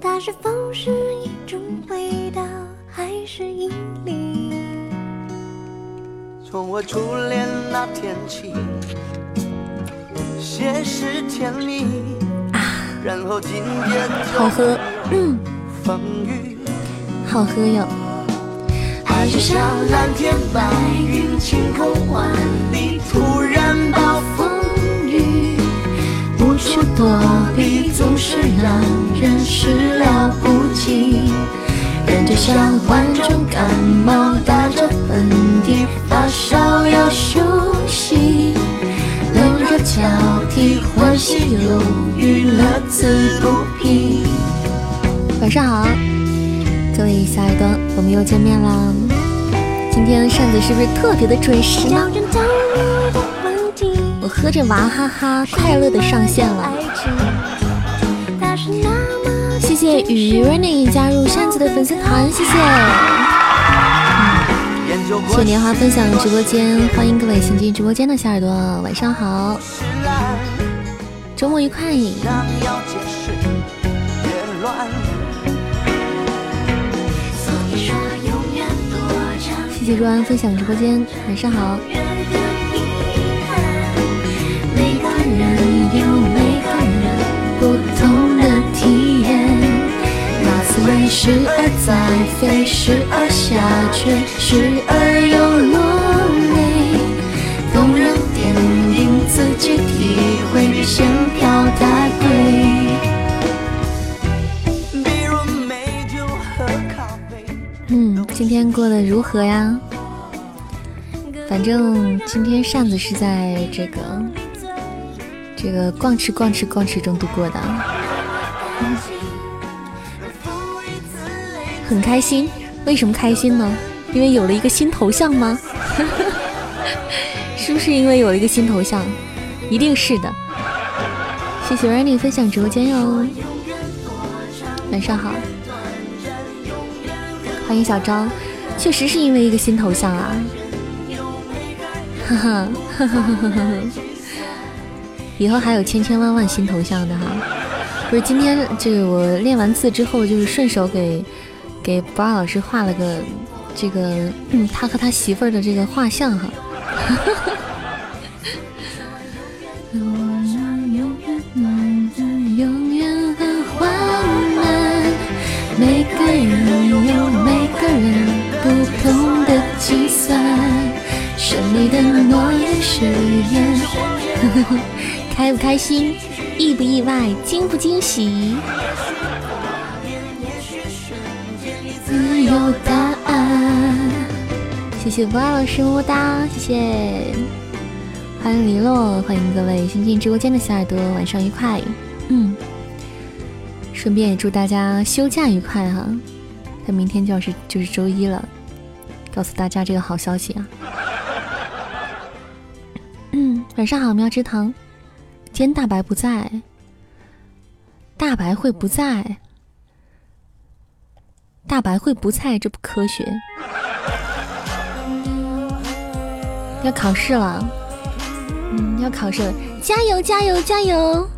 它是否是一种味道，还是引力？从我初恋那天起，些时甜蜜，然后今天好喝，嗯，风雨，好喝哟。爱就像蓝天白云，晴空万里，突然暴风雨，无处躲避，总是让人始料不及。人就像患重感冒，打着喷嚏，发烧要休息，冷热交替，欢喜忧郁，乐此不疲。晚上好，各位小耳朵，我们又见面啦。今天扇子是不是特别的准时呢？我喝着娃哈哈，快乐的上线了。谢谢雨 running 加入扇子的粉丝团，谢谢。谢谢莲花分享直播间，欢迎各位新进直播间的小耳朵，晚上好，周末愉快。谢谢若安分享直播间，晚上好。每个人有那滋味时而在飞，时而下坠，时而又落泪。动人电影自己体会，比线条太贵。比如美酒和咖啡。嗯，今天过得如何呀？反正今天扇子是在这个这个逛吃逛吃逛吃中度过的，开心。为什么开心呢？因为有了一个新头像吗？是不是因为有了一个新头像？一定是的。谢谢 Rainy 分享直播间哟，晚上好，欢迎小张。确实是因为一个新头像啊。哈哈，呵呵呵呵呵呵，以后还有千千万万新头像的哈。不是今天这个我练完字之后，就是顺手给给博尔老师画了个这个嗯他和他媳妇儿的这个画像哈。永远很缓慢，每个人有每个人不同的计算，神秘的诺言誓言。开不开心，意不意外，惊不惊喜？自有答案。谢谢博尔老师么么哒，谢谢，欢迎黎落，欢迎各位新进直播间的小耳朵，晚上愉快。嗯，顺便也祝大家休假愉快哈，他明天就要是就是周一了，告诉大家这个好消息啊。嗯，晚上好，喵之糖，今天大白不在，大白会不在，大白会不菜，这不科学。要考试了，嗯，要考试了，加油加油加油！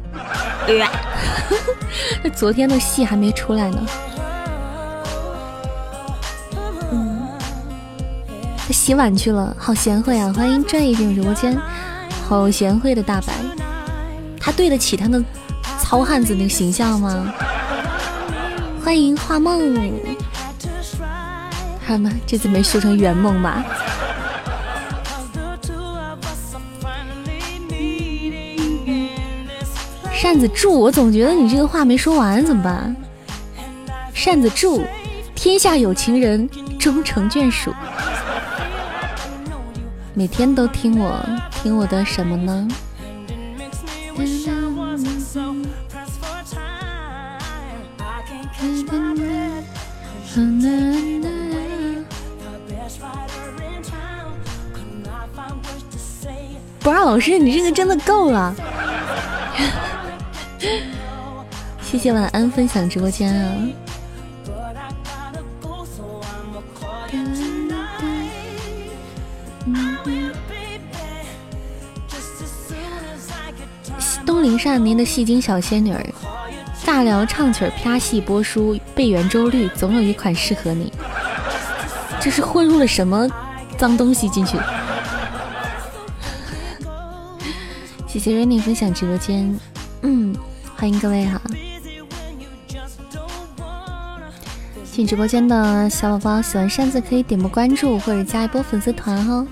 那 昨天的戏还没出来呢。嗯，他洗碗去了，好贤惠啊！欢迎转一进入直播间，好贤惠的大白，他对得起他那糙汉子那个形象吗？欢迎画梦，看吧，这次没修成圆梦吧？扇子住，我总觉得你这个话没说完，怎么办？扇子住，天下有情人终成眷属。每天都听我，听我的什么呢？不二老师，你这个真的够了。谢谢晚安分享直播间啊！东林善您的戏精小仙女儿，尬聊唱曲啪戏播书背圆周率，总有一款适合你。这是混入了什么脏东西进去？谢谢 Rainy 分享直播间，嗯，欢迎各位哈。进直播间的小宝宝，喜欢扇子可以点波关注或者加一波粉丝团哈。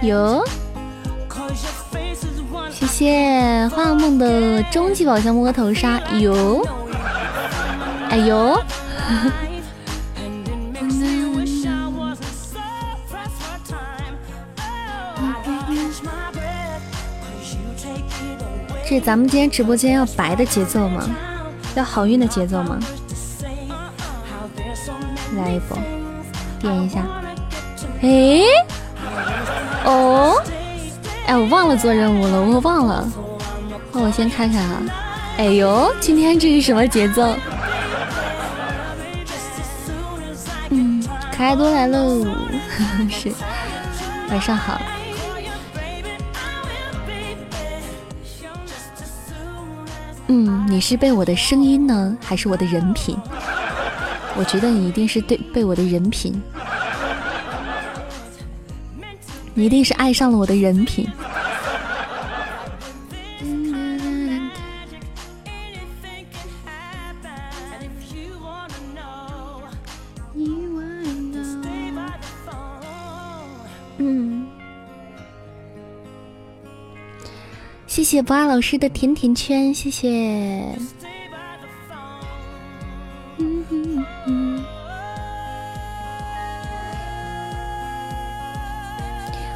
有，谢谢花梦的终极宝箱摸头杀，有，哎呦。是咱们今天直播间要白的节奏吗？要好运的节奏吗？来一波，点一下。哎，哦，哎，我忘了做任务了，我忘了。那我先看看啊。哎呦，今天这是什么节奏？嗯，可爱多来喽，是，晚上好。嗯，你是被我的声音呢，还是我的人品？我觉得你一定是对被我的人品，你一定是爱上了我的人品。谢谢博二老师的甜甜圈，谢谢。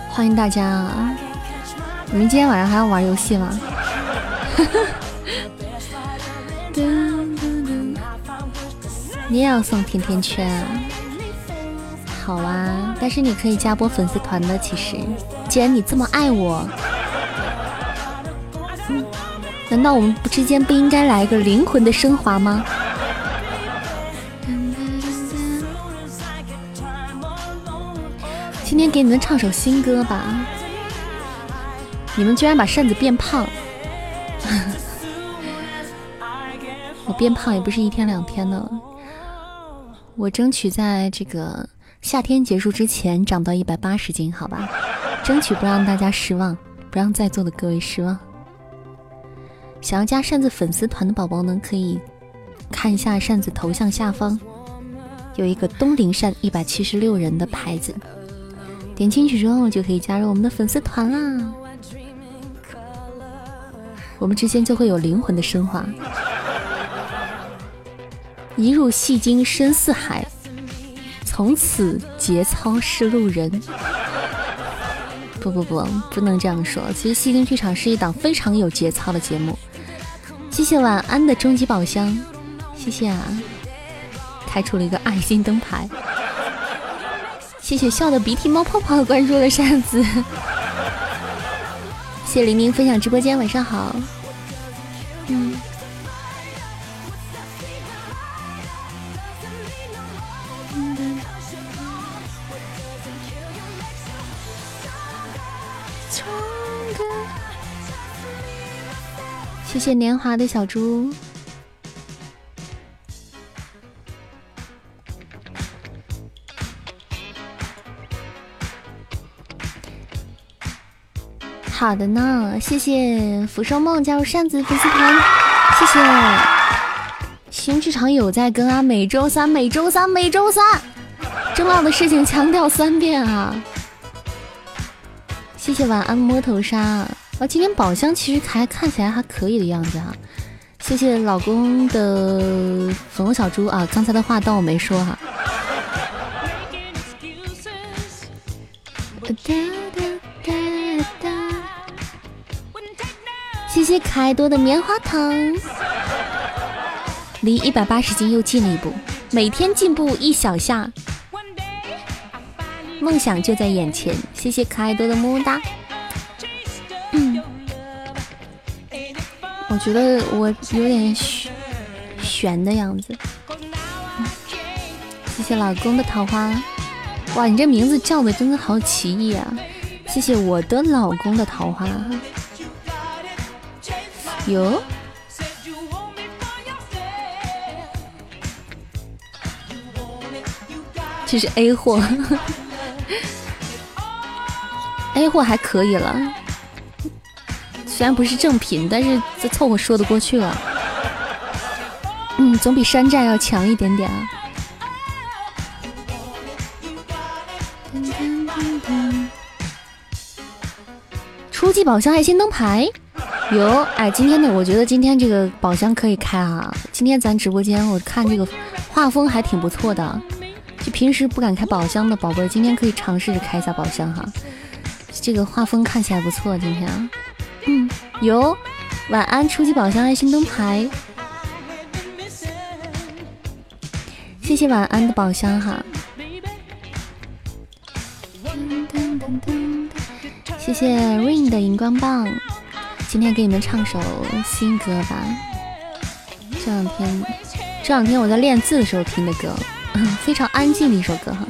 欢迎大家啊！你们今天晚上还要玩游戏吗？你也要送甜甜圈啊？好啊，但是你可以加波粉丝团的。其实，既然你这么爱我。难道我们不之间不应该来一个灵魂的升华吗？今天给你们唱首新歌吧。你们居然把扇子变胖，我变胖也不是一天两天的了。我争取在这个夏天结束之前长到一百八十斤，好吧？争取不让大家失望，不让在座的各位失望。想要加扇子粉丝团的宝宝呢，可以看一下扇子头像下方有一个东林扇一百七十六人的牌子，点进去之后就可以加入我们的粉丝团啦。我们之间就会有灵魂的升华，一入戏精深似海，从此节操是路人。不不不，不能这样说。其实戏精剧场是一档非常有节操的节目。谢谢晚安的终极宝箱，谢谢啊！开出了一个爱心灯牌。谢谢笑的鼻涕冒泡泡关注了扇子。谢谢黎明分享直播间，晚上好。嗯。谢谢年华的小猪。好的呢，谢谢浮生梦加入扇子粉丝团，谢谢。新剧场有在更啊，每周三，每周三，每周三，重要的事情强调三遍啊。谢谢晚安摸头杀。啊，今天宝箱其实还看起来还可以的样子哈，谢谢老公的粉红小猪啊，刚才的话当我没说哈。谢谢可爱多的棉花糖，离一百八十斤又近了一步，每天进步一小下，梦想就在眼前。谢谢可爱多的么么哒。我觉得我有点悬悬的样子。谢谢老公的桃花。哇，你这名字叫的真的好奇异啊！谢谢我的老公的桃花。哟，这是 A 货，A 货还可以了，虽然不是正品，但是这凑合说得过去了。嗯，总比山寨要强一点点啊。初级宝箱爱心灯牌。有哎，今天的我觉得今天这个宝箱可以开啊。今天咱直播间我看这个画风还挺不错的，就平时不敢开宝箱的宝贝儿，今天可以尝试着开一下宝箱哈。这个画风看起来不错，今天，嗯，有晚安初级宝箱爱心灯牌，谢谢晚安的宝箱哈，谢谢 Rain 的荧光棒。今天给你们唱首新歌吧。这两天，这两天我在练字的时候听的歌，非常安静的一首歌哈。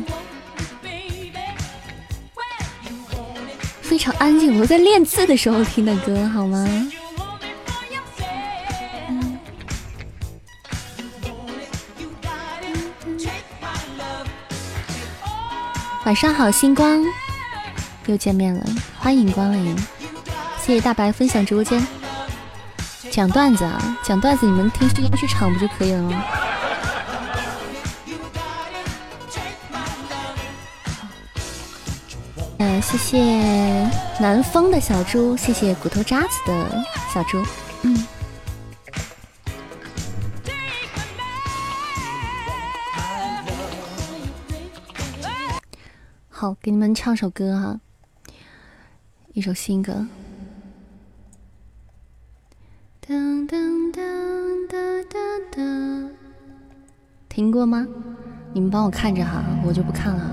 非常安静，我在练字的时候听的歌，好吗？晚上好，星光，又见面了，欢迎光临。谢谢大白分享直播间，讲段子啊，讲段子，你们听时间剧场不就可以了吗？嗯，谢谢南方的小猪，谢谢骨头渣子的小猪，嗯，好，给你们唱首歌哈，一首新歌。噔噔噔噔噔噔，听过吗？你们帮我看着哈，我就不看了，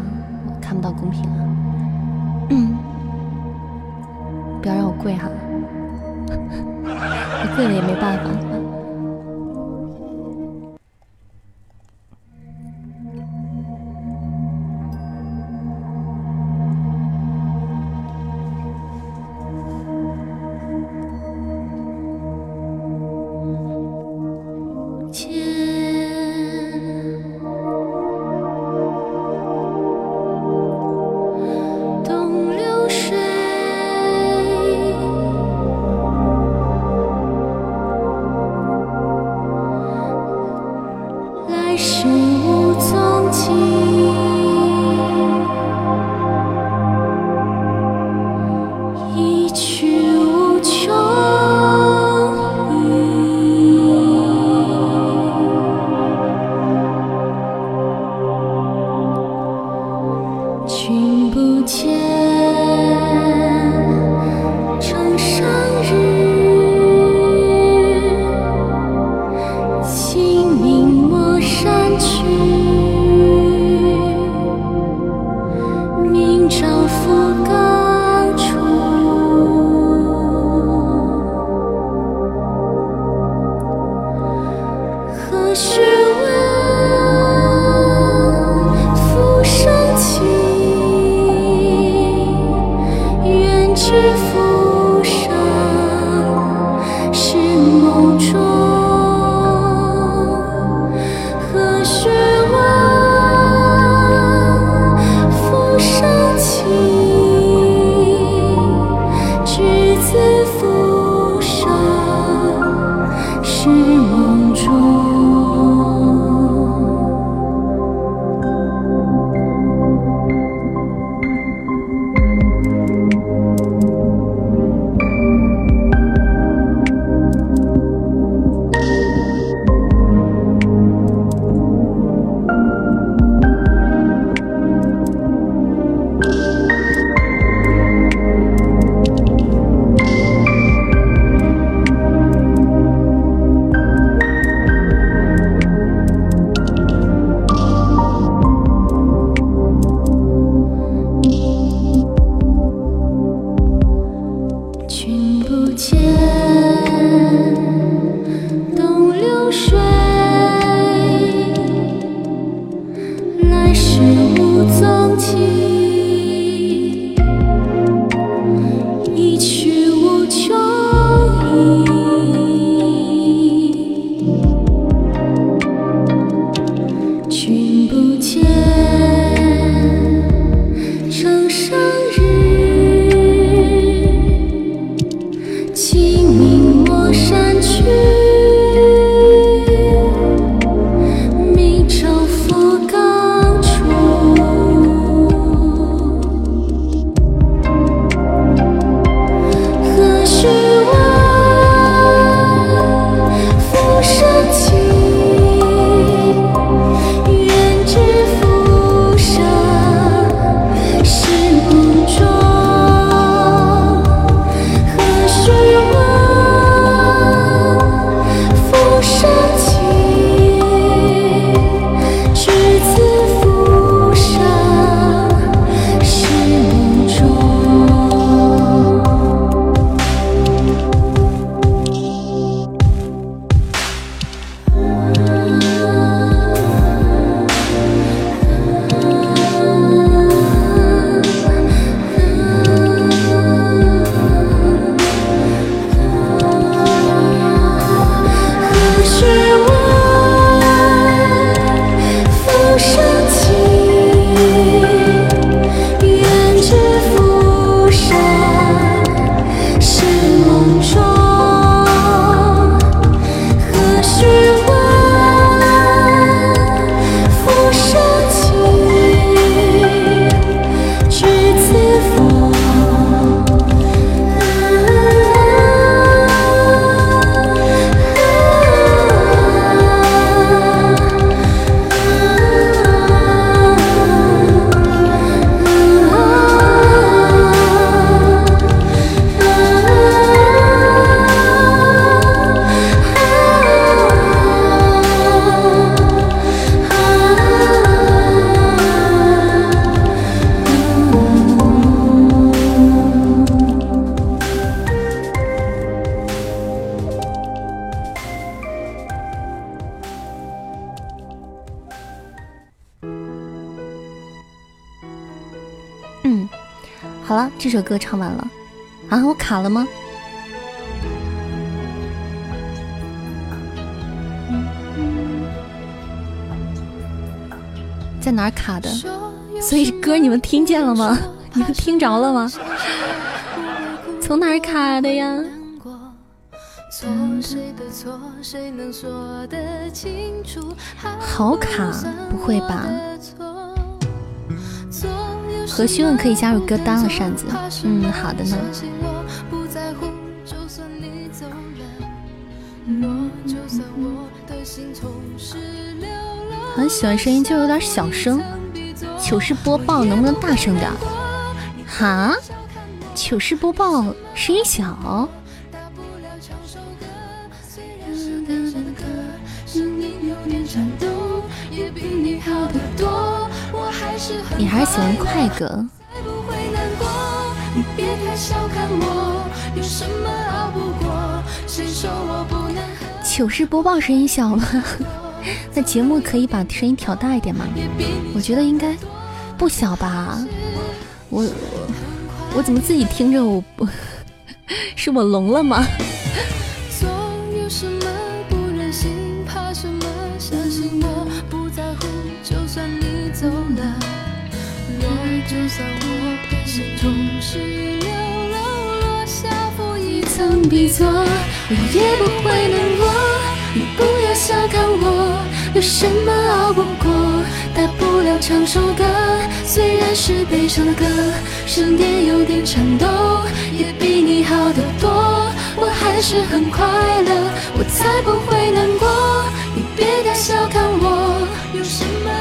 我看不到公屏了。嗯，不要让我跪哈，我跪了也没办法。不见东流水了吗？你们听着了吗？从哪儿卡的呀？好卡，不会吧？何须问可以加入歌单了，扇子。嗯，好的呢。很喜欢声音，就有点小声。糗事播报能不能大声点？哈？糗事播报声音小。你还是喜欢快歌。糗事播报声音小吗？那节目可以把声音调大一点吗？我觉得应该不小吧。我我我怎么自己听着我不？是我聋了吗？比作，我也不会难过。你不要小看我，有什么熬不过？大不了唱首歌，虽然是悲伤的歌，声点有点颤抖，也比你好得多。我还是很快乐，我才不会难过。你别太小看我。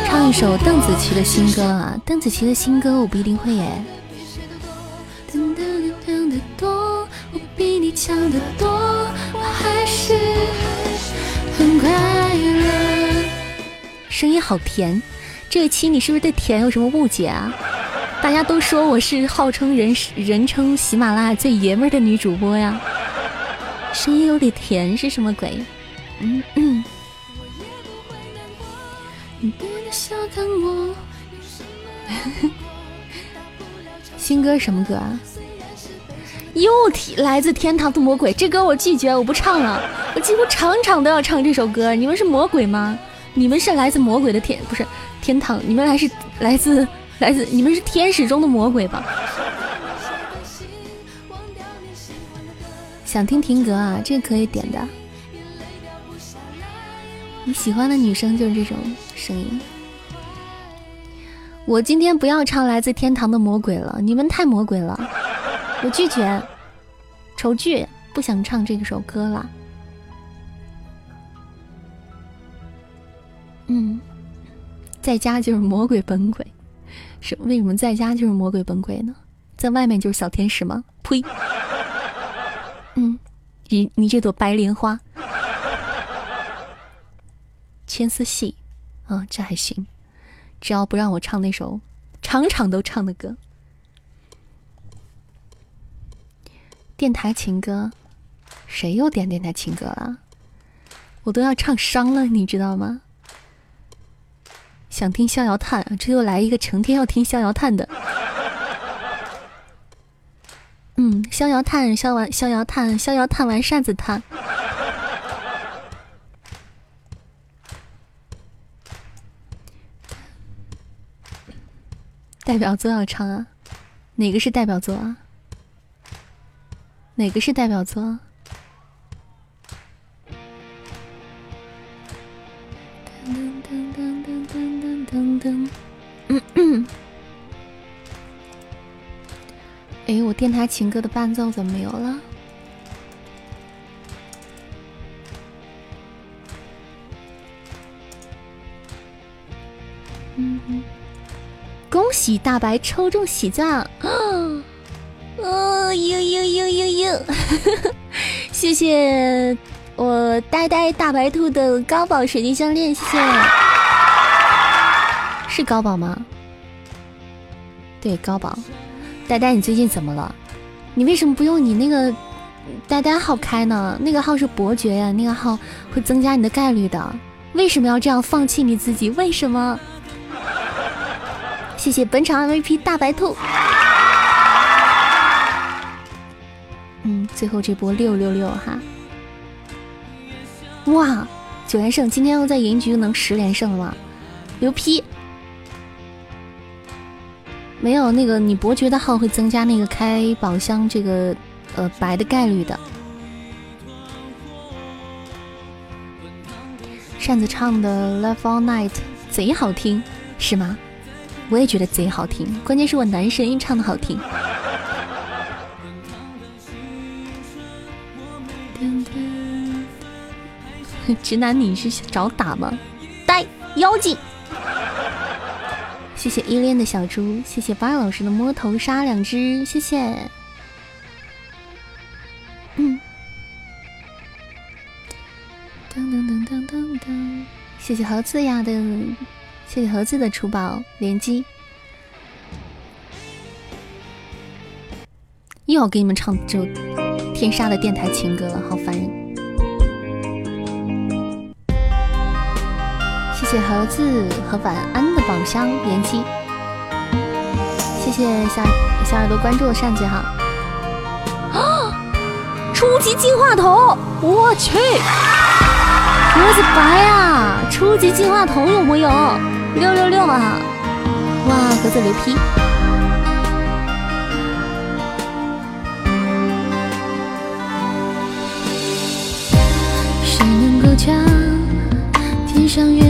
唱一首邓紫棋的新歌啊，邓紫棋的新歌我不一定会耶。想得多，我还是很快。声音好甜，这一期你是不是对甜有什么误解啊？大家都说我是号称人人称喜马拉雅最爷们儿的女主播呀，声音有点甜是什么鬼？嗯嗯。新歌什么歌啊？又提来自天堂的魔鬼，这歌我拒绝，我不唱了。我几乎场场都要唱这首歌。你们是魔鬼吗？你们是来自魔鬼的天，不是天堂？你们还是来自 来自？你们是天使中的魔鬼吧？想听听歌啊，这个可以点的。你喜欢的女生就是这种声音。我今天不要唱来自天堂的魔鬼了，你们太魔鬼了。我拒绝，丑剧不想唱这首歌了。嗯，在家就是魔鬼本鬼，是为什么在家就是魔鬼本鬼呢？在外面就是小天使吗？呸！嗯，你你这朵白莲花，牵丝戏啊，这还行，只要不让我唱那首场场都唱的歌。电台情歌，谁又点电台情歌了？我都要唱伤了，你知道吗？想听《逍遥叹》，这又来一个成天要听《逍遥叹》的。嗯，《逍遥叹》，消完《逍遥叹》，《逍遥叹》完扇子叹。代表作要唱啊？哪个是代表作啊？哪个是代表作？哎，我电台情歌的伴奏怎么没有了？嗯嗯。恭喜大白抽中喜钻！啊！哦呦呦呦呦呦！谢谢我呆呆大白兔的高宝水晶项链，谢谢。是高宝吗？对，高宝。呆呆，你最近怎么了？你为什么不用你那个呆呆号开呢？那个号是伯爵呀，那个号会增加你的概率的。为什么要这样放弃你自己？为什么？谢谢本场 MVP 大白兔。嗯最后这波六六六哈！哇，九连胜，今天要在赢局能十连胜了？牛批！没有那个，你伯爵的号会增加那个开宝箱这个呃白的概率的。扇子唱的《Love All Night》贼好听，是吗？我也觉得贼好听，关键是我男神音唱的好听。直男，你是找打吗？呆妖精！谢谢依恋的小猪，谢谢八老师的摸头杀两只，谢谢。嗯。噔噔噔噔噔噔，谢谢盒子呀的，谢谢盒子的出宝连击。又要给你们唱这天杀的电台情歌了，好烦人。谢谢盒子和晚安的宝箱连击，谢谢小小耳朵关注的扇子哈。啊！初级进化头，我去！盒子白啊！初级进化头有木有？六六六啊！哇，盒子牛批！谁能够将天上月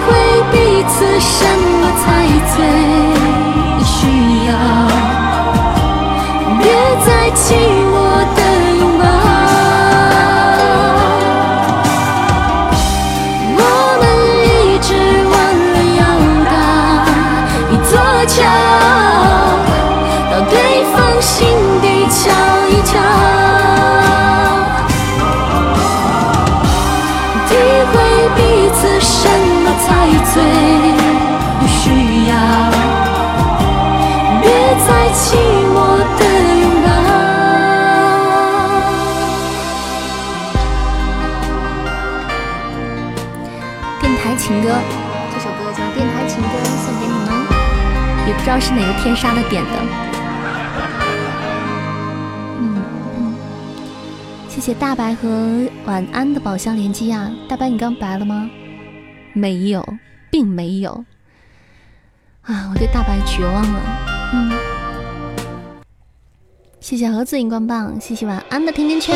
会彼此什么才最道是哪个天杀的点的。嗯嗯。谢谢大白和晚安的宝箱连击啊！大白，你刚白了吗？没有，并没有。啊，我对大白绝望了。嗯，谢谢盒子荧光棒，谢谢晚安的甜甜圈，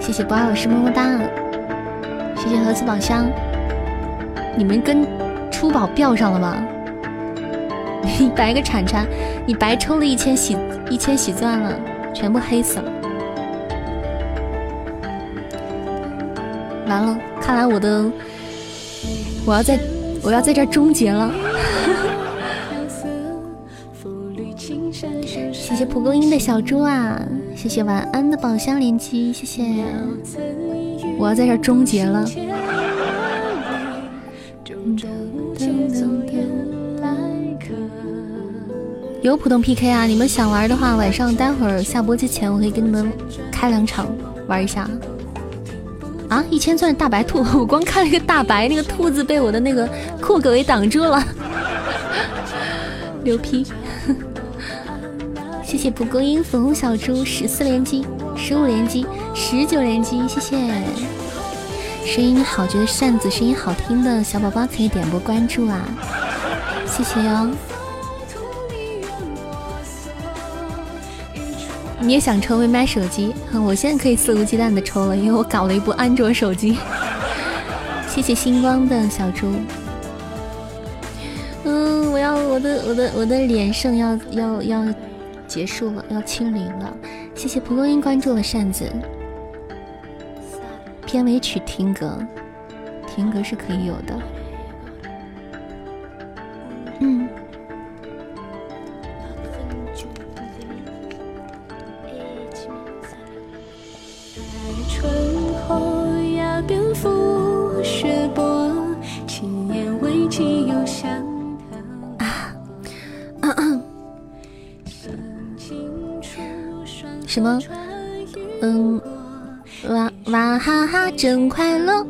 谢谢不二老师么么哒，谢谢盒子宝箱。你们跟珠宝飙上了吗？你白个铲铲，你白抽了一千喜一千喜钻了，全部黑死了。完了，看来我的我要在我要在这儿终结了。谢谢蒲公英的小猪啊，谢谢晚安的宝箱连击，谢谢。我要在这终结了。有普通 PK 啊！你们想玩的话，晚上待会儿下播之前，我可以跟你们开两场玩一下。啊！一千钻大白兔，我光看了一个大白，那个兔子被我的那个酷狗给挡住了，牛批！谢谢蒲公英粉红小猪十四连击，十五连击，十九连击，谢谢！声音好，觉得扇子声音好听的小宝宝可以点波关注啊，谢谢哟。你也想抽未买手机？我现在可以肆无忌惮的抽了，因为我搞了一部安卓手机。谢谢星光的小猪。嗯，我要我的我的我的连胜要要要结束了，要清零了。谢谢蒲公英关注了扇子。片尾曲停格，停格是可以有的。什么？嗯，哇哇哈哈，真快乐！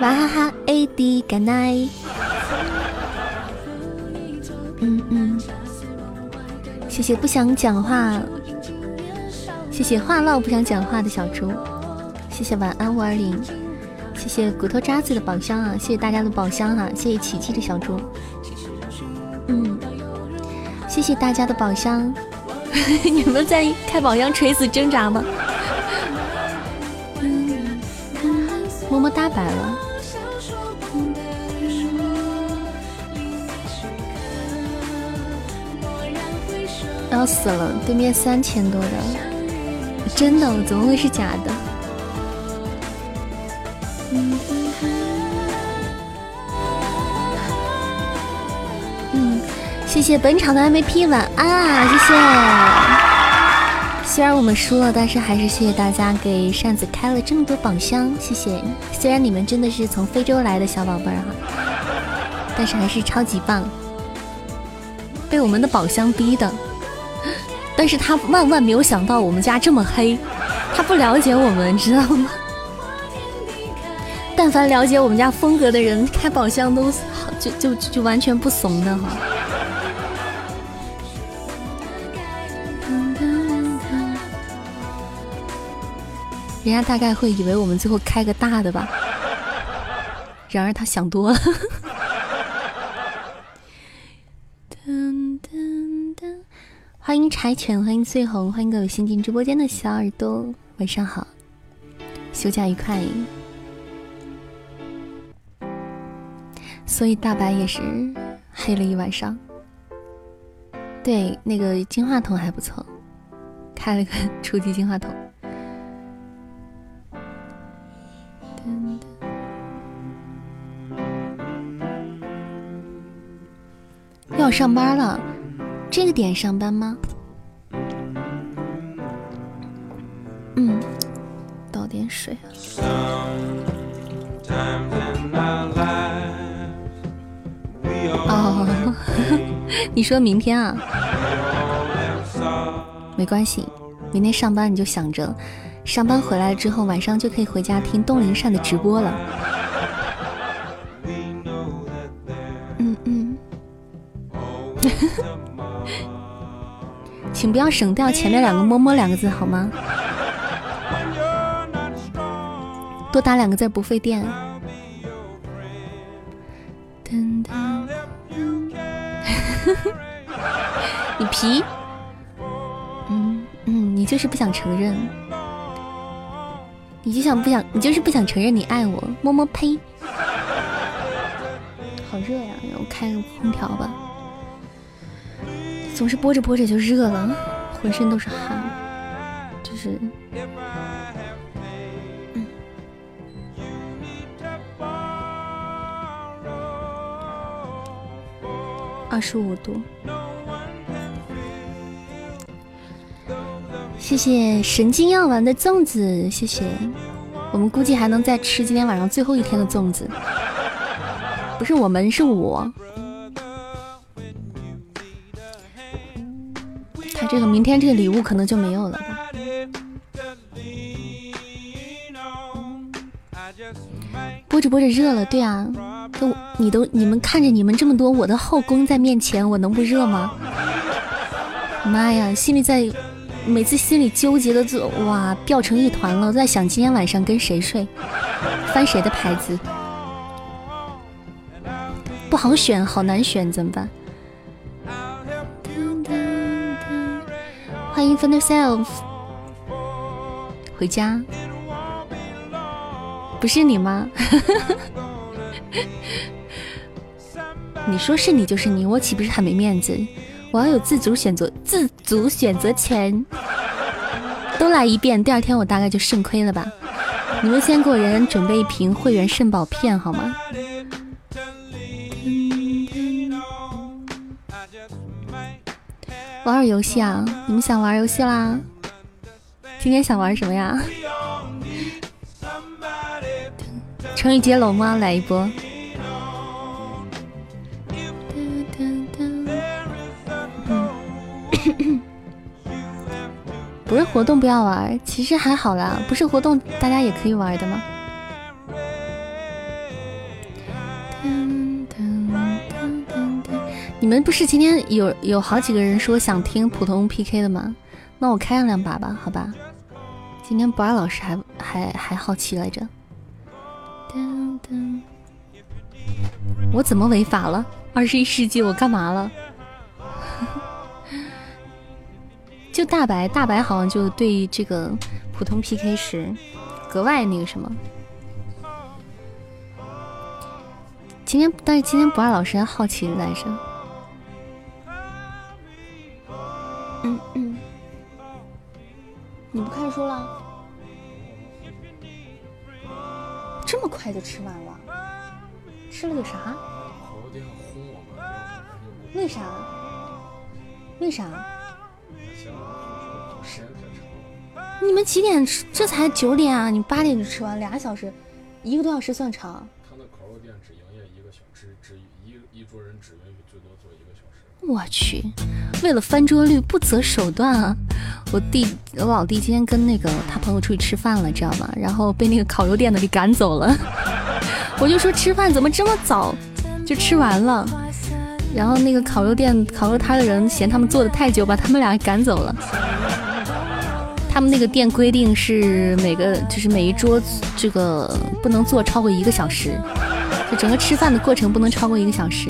哇哈哈，AD 干奶。嗯嗯，谢谢不想讲话，谢谢话唠不想讲话的小猪，谢谢晚安五二零，谢谢骨头渣子的宝箱啊，谢谢大家的宝箱哈，谢谢奇迹的小猪，嗯，谢谢大家的宝箱。你们在开宝箱垂死挣扎吗？么么哒，白了，要死了！对面三千多的，真的？怎么会是假的？谢谢本场的 MVP，晚安啊！谢谢。虽然我们输了，但是还是谢谢大家给扇子开了这么多宝箱，谢谢。虽然你们真的是从非洲来的小宝贝儿哈，但是还是超级棒。被我们的宝箱逼的，但是他万万没有想到我们家这么黑，他不了解我们，知道吗？但凡了解我们家风格的人，开宝箱都好就就就完全不怂的哈。人家大概会以为我们最后开个大的吧，然而他想多了。噔噔噔欢迎柴犬，欢迎翠红，欢迎各位新进直播间的小耳朵，晚上好，休假愉快。所以大白也是黑了一晚上。对，那个金话筒还不错，开了个初级金话筒。要上班了，这个点上班吗？嗯，倒点水。哦，你说明天啊？没关系，明天上班你就想着，上班回来之后晚上就可以回家听东林善的直播了。嗯嗯 请不要省掉前面两个“么么”两个字好吗？多打两个字不费电。你皮？嗯嗯，你就是不想承认，你就想不想，你就是不想承认你爱我。么么呸！好热呀，我开个空调吧。总是播着播着就热了，浑身都是汗，就是。二十五度，谢谢神经药丸的粽子，谢谢。我们估计还能再吃今天晚上最后一天的粽子，不是我们，是我。他这个明天这个礼物可能就没有了吧？播着播着热了，对啊。都你都你们看着你们这么多我的后宫在面前，我能不热吗？妈呀，心里在每次心里纠结的就哇掉成一团了，在想今天晚上跟谁睡，翻谁的牌子，不好选，好难选，怎么办？欢迎 f i n e Self 回家，不是你吗？你说是你就是你，我岂不是很没面子？我要有自主选择，自主选择权。都来一遍，第二天我大概就肾亏了吧？你们先给我人准备一瓶会员肾宝片好吗？玩会游戏啊？你们想玩游戏啦？今天想玩什么呀？成语接龙吗？来一波。不是活动不要玩，其实还好啦。不是活动，大家也可以玩的吗？你们不是今天有有好几个人说想听普通 PK 的吗？那我开上两把吧，好吧。今天博二老师还还还好奇来着。我怎么违法了？二十一世纪我干嘛了？就大白，大白好像就对这个普通 PK 时格外那个什么。今天，但是今天不二老师还好奇来着。嗯嗯，你不看书了？这么快就吃完了？吃了个啥？为啥？为啥？你们几点吃？这才九点啊！你八点就吃完，俩小时，一个多小时算长。他那烤肉店只营业一个小时，只一一桌人只允许最多坐一个小时。我去，为了翻桌率不择手段啊！我弟，我老弟今天跟那个他朋友出去吃饭了，知道吗？然后被那个烤肉店的给赶走了。我就说吃饭怎么这么早就吃完了？然后那个烤肉店、烤肉摊的人嫌他们做的太久，把他们俩赶走了。他们那个店规定是每个就是每一桌这个不能坐超过一个小时，就整个吃饭的过程不能超过一个小时。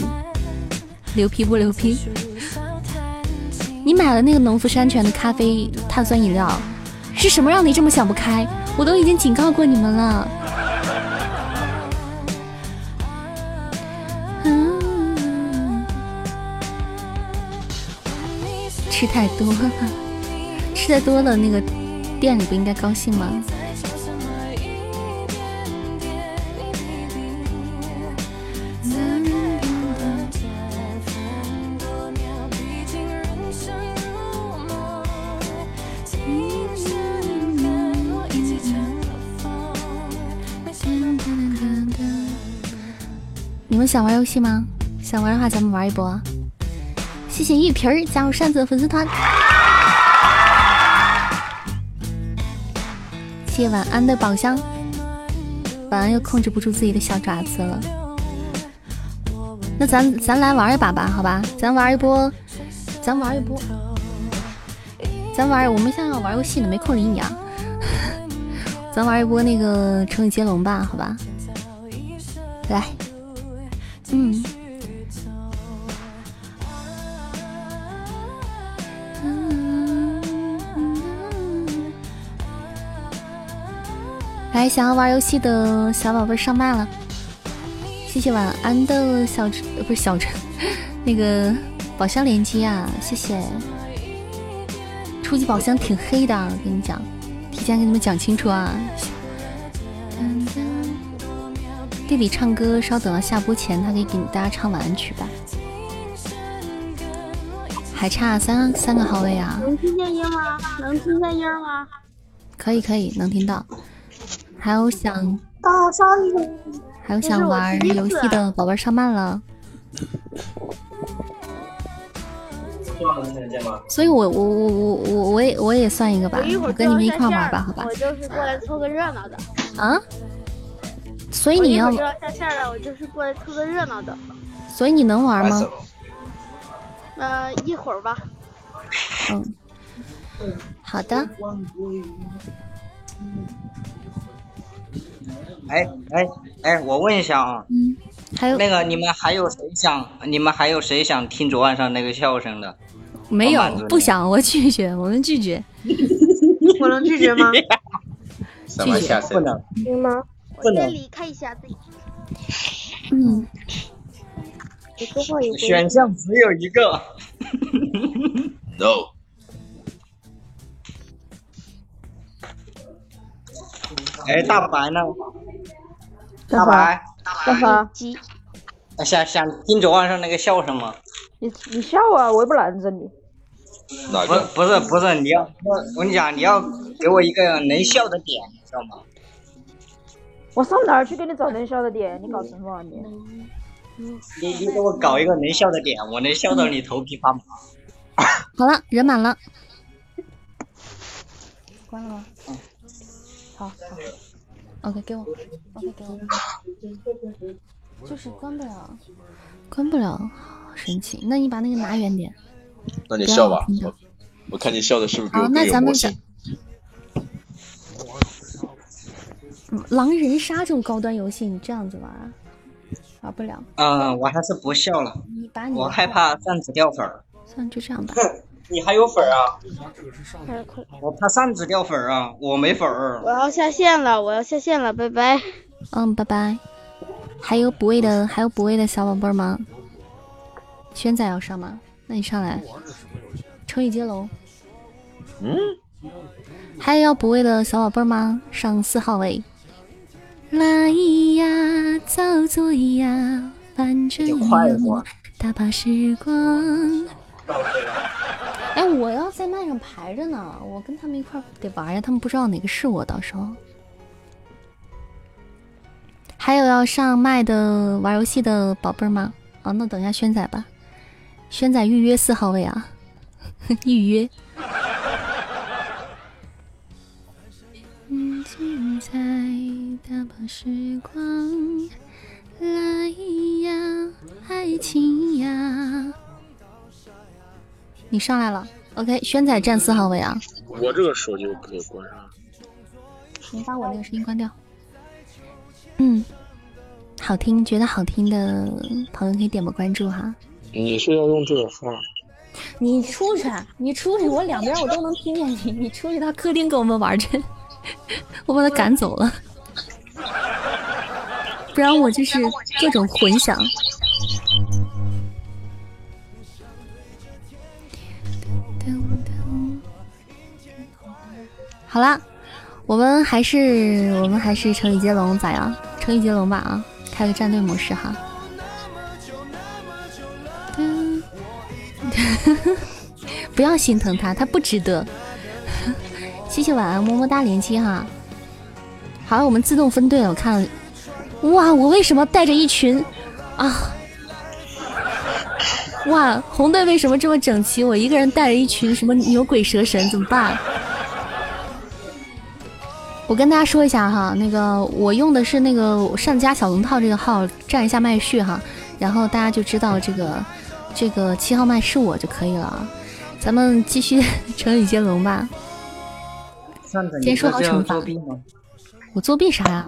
牛皮不牛皮？你买了那个农夫山泉的咖啡碳酸饮料，是什么让你这么想不开？我都已经警告过你们了。吃太多了，吃太多了，那个店里不应该高兴吗？你们想玩游戏吗？想玩的话，咱们玩一波。谢谢玉皮儿加入扇子的粉丝团。夜晚安的宝箱。晚安又控制不住自己的小爪子了。那咱咱来玩一把吧，好吧？咱玩一波，咱玩一波。咱玩，我们现在要玩游戏呢，没空理你啊。咱玩一波那个成语接龙吧，好吧？来，来，想要玩游戏的小宝贝上麦了，谢谢晚安的小陈，不是小陈，那个宝箱连接啊，谢谢。初级宝箱挺黑的，我跟你讲，提前给你们讲清楚啊。弟弟唱歌，稍等到下播前，他可以给大家唱晚安曲吧。还差三三个号位啊。能听见音吗？能听见音吗？可以可以，能听到。还有想大山里，还有想玩游戏的宝贝上麦了。所以我我我我我我也我也算一个吧，我跟你们一块玩吧，好吧。我就是过来凑个热闹的。啊？所以你要下线了，我就是过来凑个热闹的。所以你能玩吗？呃，一会儿吧。嗯。好的。哎哎哎，我问一下啊，嗯，还有那个你们还有谁想？你们还有谁想听昨晚上那个笑声的？没有，不想，我拒绝，我们拒绝。我能拒绝吗？拒绝，不能。行吗？不能。离开一下自己。嗯。选项只有一个。No。哎，大白呢？大白，大白，鸡想想听昨晚上那个笑声吗？你你笑啊，我又不拦着你。哪个？不不是不是，你要我我跟你讲，你要给我一个能笑的点，你知道吗？我上哪儿去给你找能笑的点？你搞什么啊你？你你给我搞一个能笑的点，我能笑到你头皮发麻。好了，人满了。关了吗？嗯。好好，OK，给我，OK，给我，就是关不了，关不了，神奇。那你把那个拿远点。那你笑吧，我看你笑的是不是好，那咱们讲。狼人杀这种高端游戏，你这样子玩，玩不了。嗯，我还是不笑了。你把你，我害怕扇子掉粉儿。算就这样吧。你还有粉啊？我怕扇子掉粉啊！我没粉儿。我要下线了，我要下线了，拜拜。嗯，拜拜。还有补位的，还有补位的小宝贝吗？轩仔要上吗？那你上来。成语接龙。嗯。还有要补位的小宝贝吗？上四号位。来呀，造作呀，反正有打发时光。哎，我要在麦上排着呢，我跟他们一块得玩呀，他们不知道哪个是我，到时候。还有要上麦的玩游戏的宝贝儿吗？哦，那等一下轩仔吧，轩仔预约四号位啊，预约。嗯，精彩打发时光，来呀，爱情呀。你上来了，OK，轩仔站四号位啊。我这个手机不可以关上。你把我那个声音关掉。嗯，好听，觉得好听的朋友可以点个关注哈。你是要用这个号？你出去，你出去，我两边我都能听见你。你出去到客厅跟我们玩去，我把他赶走了，不然我就是各种混响。好啦，我们还是我们还是成语接龙咋样？成语接龙吧啊，开个战队模式哈。嗯 不要心疼他，他不值得。谢谢晚安么么哒连接哈。好，我们自动分队，我看。哇，我为什么带着一群啊？哇，红队为什么这么整齐？我一个人带着一群什么牛鬼蛇神，怎么办？我跟大家说一下哈，那个我用的是那个上家小龙套这个号，占一下麦序哈，然后大家就知道这个这个七号麦是我就可以了。咱们继续成语接龙吧。先说好惩罚？我作弊啥呀？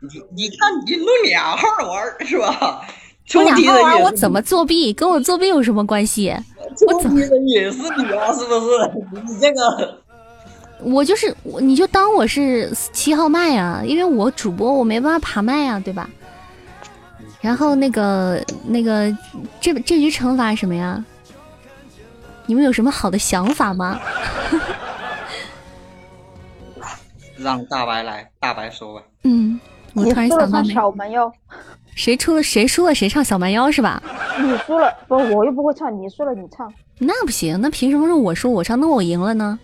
你你看你弄俩号玩是吧？我俩号玩我怎么作弊？跟我作弊有什么关系？作弊的也是你啊，是不是？你这个我就是我，你就当我是七号麦啊，因为我主播我没办法爬麦啊，对吧？然后那个那个这这局惩罚什么呀？你们有什么好的想法吗？让大白来，大白说吧。嗯，我你突然想到那小蛮腰，谁出了谁输了谁唱小蛮腰是吧？你输了不？我又不会唱，你输了你唱。那不行，那凭什么是我输我唱？那我赢了呢？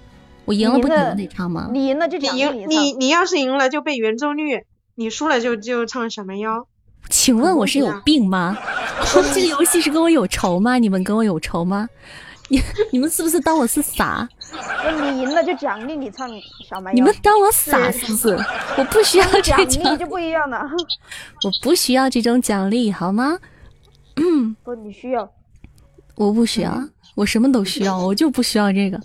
我赢了不你们得唱吗？你赢了就你奖励赢你你要是赢了就背圆周率，你输了就就唱小蛮腰。请问我是有病吗？这个游戏是跟我有仇吗？你们跟我有仇吗？你你们是不是当我是傻？你赢了就奖励你唱小蛮腰。你们当我傻是不是？我不需要这奖励就不一样了。我不需要这种奖励，好吗？嗯不，你需要。我不需要，我什么都需要，我就不需要这个。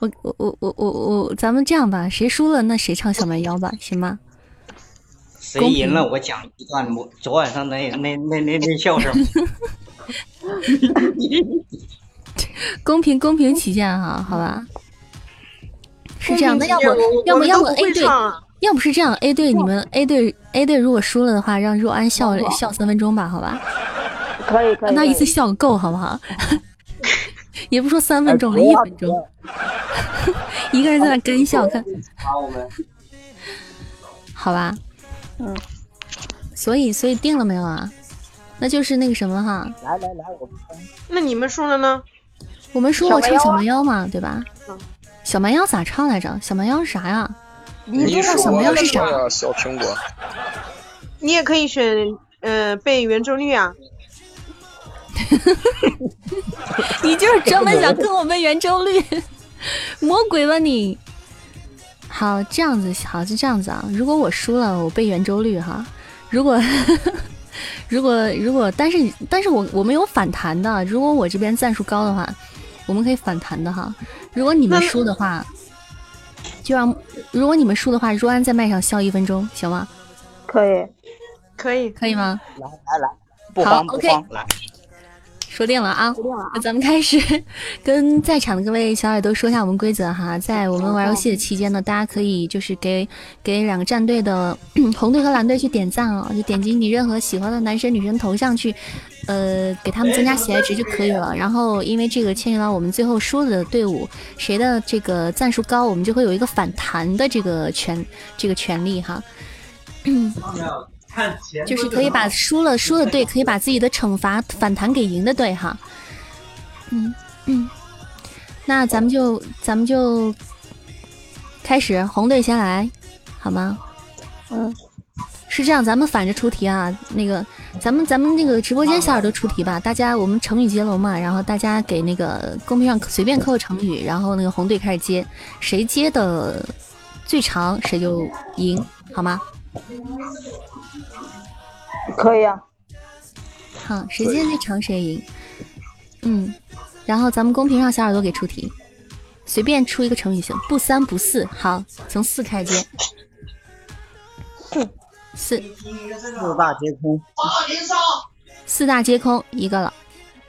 我我我我我我，咱们这样吧，谁输了那谁唱小蛮腰吧，行吗？谁赢了，我讲一段我昨晚上那那那那那笑声。公平公平起见哈，好吧？是这样，的要不要不要不 A 队要不是这样，A 队你们 A 队 A 队如果输了的话，让若安笑笑三分钟吧，好吧？可以可以。让他一次笑个够，好不好？也不说三分钟了，一分钟，一个人在那干笑，看 好吧？嗯，所以所以定了没有啊？那就是那个什么哈，来来来，我们那你们说了呢？我们说我唱小蛮腰嘛，对吧嗯？小蛮腰咋唱来着？小蛮腰是啥呀？你你说知道小蛮腰是啥？呀，小苹果。你也可以选呃背圆周率啊。你就是专门想跟我们圆周率，魔鬼吧你！好，这样子，好，就这样子啊。如果我输了，我背圆周率哈。如果 如果如果，但是但是我我们有反弹的。如果我这边赞数高的话，我们可以反弹的哈。如果你们输的话，就让如果你们输的话，若安在麦上笑一分钟，行吗？可以。可以，可以吗？来来来，不好慌不 OK 慌，来。说定了啊，那咱们开始 跟在场的各位小耳朵说一下我们规则哈，在我们玩游戏的期间呢，大家可以就是给给两个战队的 红队和蓝队去点赞啊、就点击你任何喜欢的男生女生头像去，呃，给他们增加喜爱值就可以了。然后因为这个牵扯到我们最后输的队伍谁的这个赞数高，我们就会有一个反弹的这个权这个权利哈。就是可以把输了输的队可以把自己的惩罚反弹给赢的队哈。嗯嗯，那咱们就咱们就开始，红队先来，好吗？嗯，是这样，咱们反着出题啊。那个，咱们咱们那个直播间小耳朵出题吧，大家我们成语接龙嘛，然后大家给那个公屏上随便扣个成语，然后那个红队开始接，谁接的最长谁就赢，好吗？可以啊。好，谁接最长谁赢。嗯，然后咱们公屏上小耳朵给出题，随便出一个成语行，不三不四。好，从四开始。接。四。四大皆空，四大皆空一个了，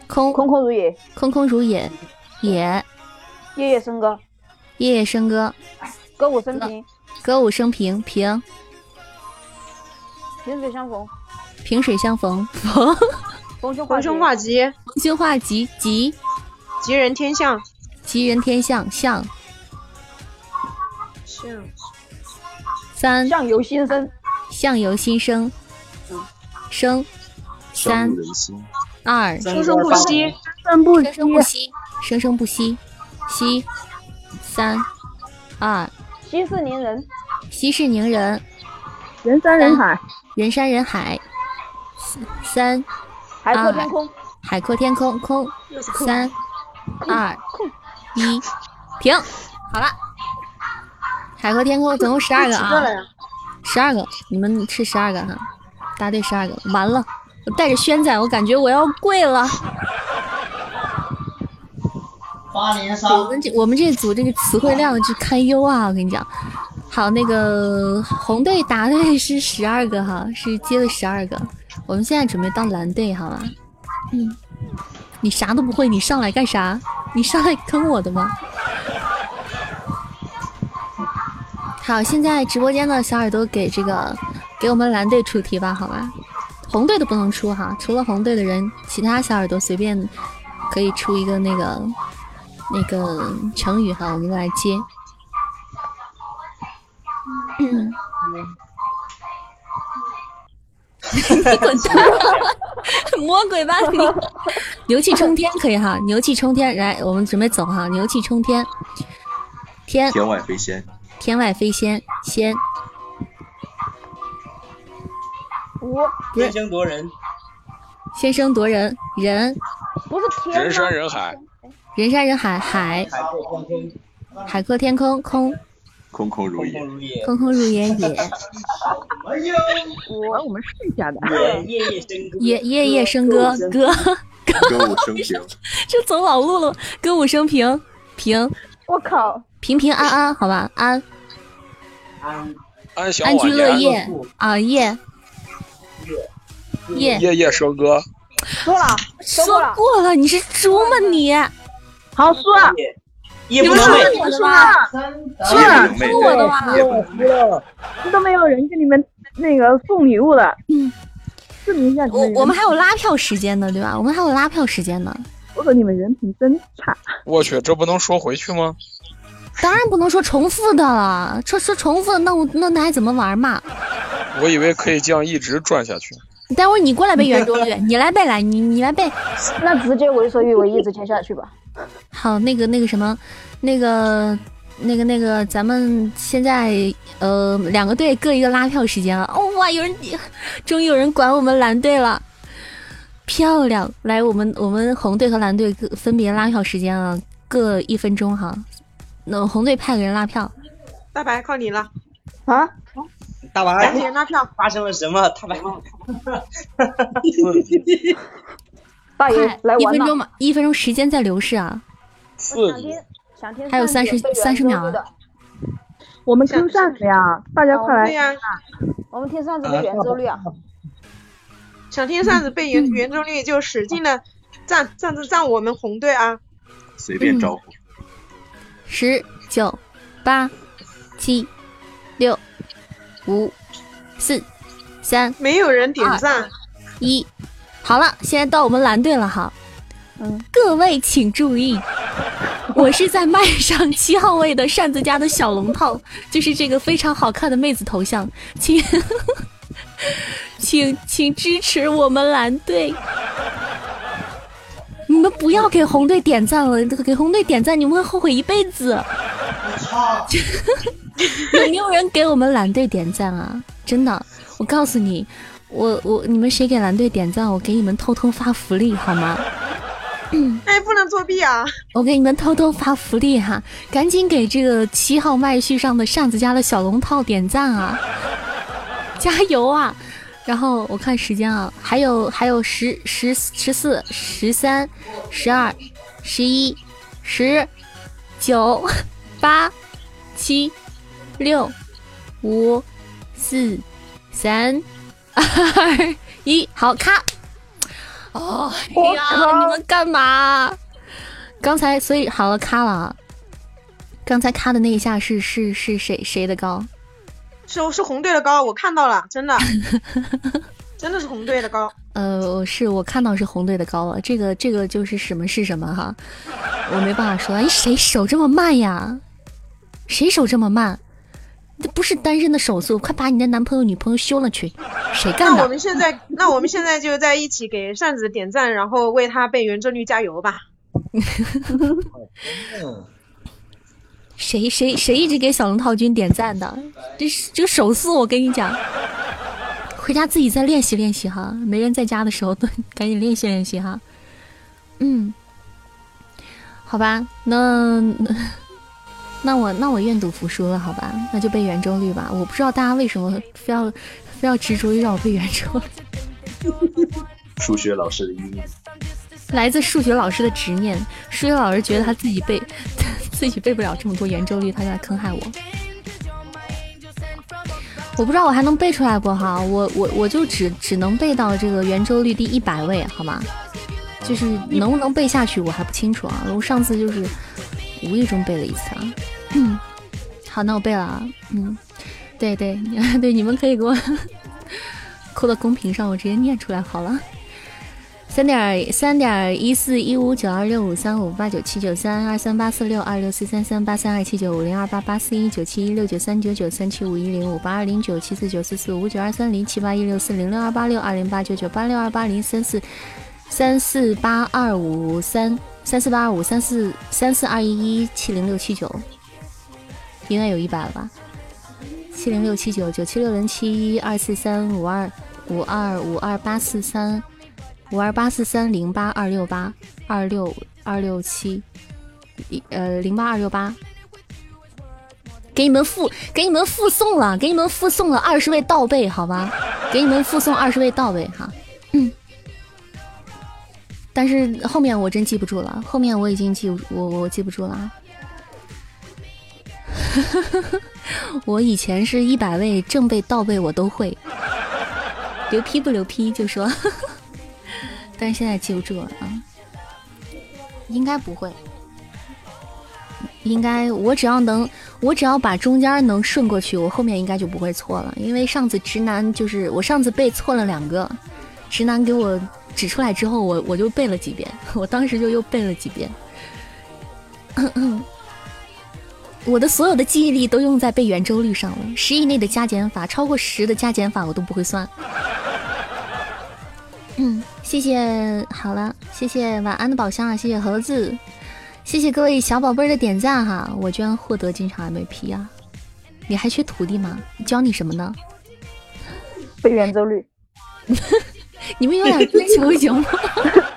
空。空空如也，空空如也，也。夜夜笙歌，夜夜笙歌，歌舞升平，歌舞升平，平萍水相逢，萍水相逢，逢逢凶化吉。逢凶化吉，逢凶化吉，吉。吉人天相。吉人天相，相。相。三。相由心生，相由心生，生。三。二。生生不息，生生生不息，生生不息，息。三。二。息事宁人，息事宁人，人山人海，人山人海，三海阔天空，海阔天空，空三二一停，好了，海阔天空总共十二个啊，十二个，你们是十二个哈，答对十二个，完了，我带着轩仔，我感觉我要跪了。我们这我们这组这个词汇量是堪忧啊！我跟你讲，好，那个红队答对 是十二个哈，是接了十二个。我们现在准备到蓝队，好吗？嗯，你啥都不会，你上来干啥？你上来坑我的吗？好，现在直播间的小耳朵给这个给我们蓝队出题吧，好吧？红队的不能出哈，除了红队的人，其他小耳朵随便可以出一个那个那个成语哈，我们来接。嗯，滚蛋！魔鬼吧你！牛气冲天可以哈，牛气冲天，来，我们准备走哈，牛气冲天，天。天外飞仙，天外飞仙，仙。五天生夺人，先声夺人，人。不是天人山人海，人山人海，海。海阔天空，海阔天空，空空空如也，空空如也。也哎呦，我我们试一下的。夜夜夜笙歌，夜夜夜笙歌。歌，歌舞升平，这走老路了，歌舞升平。平。我靠，平平安安，好吧，安。安。安享安居晚年，乐业。啊夜。夜。夜。夜笙歌。说了，说说过了，过了，你是猪吗你？好说。了，夜不能寐，我说了，是夜不能寐说我的吗？夜不能寐，都没有人给你们那个送礼物的。嗯，证明一下我我们还有拉票时间呢，对吧？我们还有拉票时间呢。我说你们人品真差。我去，这不能说回去吗？当然不能说重复的了，说说重复的，那我那那还怎么玩嘛？我以为可以这样一直转下去。待会儿你过来背圆周率，你来背来，你你来背。那直接为所欲为，一直接下去吧。好，那个那个什么，那个那个那个，咱们现在呃两个队各一个拉票时间了。哦哇，有人终于有人管我们蓝队了，漂亮！来，我们我们红队和蓝队各分别拉票时间啊，各一分钟哈。那红队派个人拉票，大白靠你了，啊，大赶白紧拉票。发生了什么？大白，大爷快来。一分钟嘛，一分钟时间在流逝啊。想听想听还有扇子30背圆30周秒啊。我们听扇子呀，大家快来！对呀、我们听扇子的圆周率啊！想听扇子背圆圆周率就使劲的赞赞赞赞我们红队啊！随便招呼。十九八七六五四三没有人点赞，一，好了，现在到我们蓝队了哈。嗯，各位请注意，我是在麦上 七号位的扇子家的小龙套，就是这个非常好看的妹子头像，请 请请支持我们蓝队。你们不要给红队点赞了，给红队点赞你们会后悔一辈子。有没有人给我们蓝队点赞啊？真的，我告诉你，我我你们谁给蓝队点赞，我给你们偷偷发福利好吗？哎，不能作弊啊！我给你们偷偷发福利哈，赶紧给这个七号麦序上的扇子家的小龙套点赞啊！加油啊！然后我看时间啊，还有还有十十十四、十三、十二、十一、十、九、八、七、六、五、四、三、二、一，好卡！哦，哎呀，你们干嘛？刚才所以好了，卡了。刚才卡的那一下是是是谁谁的高？是是红队的高，我看到了，真的，真的是红队的高。呃，是我看到是红队的高了，这个这个就是什么是什么哈，我没办法说。哎，谁手这么慢呀？谁手这么慢？这不是单身的手速，快把你的男朋友女朋友休了去！谁干的？那我们现在，那我们现在就在一起给扇子点赞，然后为他被圆周率加油吧。谁谁谁一直给小龙套君点赞的？这是这个手速，我跟你讲，回家自己再练习练习哈。没人在家的时候，都赶紧练习练习哈。嗯，好吧，那 那那我那我愿赌服输了，好吧，那就背圆周率吧。我不知道大家为什么非要非要执着于让我背圆周率。数学老师的阴影。来自数学老师的执念，数学老师觉得他自己背 自己背不了这么多圆周率，他就来坑害我。我不知道我还能背出来不哈，我我我就只只能背到这个圆周率第一百位，好吗？就是能不能背下去我还不清楚啊。我上次就是无意中背了一次啊。嗯，好，那我背了啊。嗯，对对 对，你们可以给我 扣到公屏上，我直接念出来好了。三点三点一四一五九二六五三五八九七九三二三八四六二六四三三八三二七九五零二八八四一九七一六九三九九三七五一零五八二零九七四九四四五九二三零七八一六四零六二八六二零八九九八六二八零三四三四八二五三三四八二五三四三四二一一七零六七九，应该有一百了吧？七零六七九九七六零七一二四三五二五二五二八四三。五二八四三零八二六八二六二六七，一呃零八二六八，给你们附给你们附送了，给你们附送了二十位倒背，好吧？给你们附送二十位倒背哈。但是后面我真记不住了，后面我已经记我我记不住了。我以前是一百位正背倒背我都会，牛批不牛批就说。但是现在记不住了啊，应该不会，应该我只要能，我只要把中间能顺过去，我后面应该就不会错了。因为上次直男就是我上次背错了两个，直男给我指出来之后，我我就背了几遍，我当时就又背了几遍。我的所有的记忆力都用在背圆周率上了，十以内的加减法，超过十的加减法我都不会算。嗯。谢谢，好了，谢谢晚安的宝箱啊，谢谢盒子，谢谢各位小宝贝儿的点赞哈，我居然获得进场 MVP 啊！你还缺徒弟吗？教你什么呢？背圆周率。你们有点追求行吗？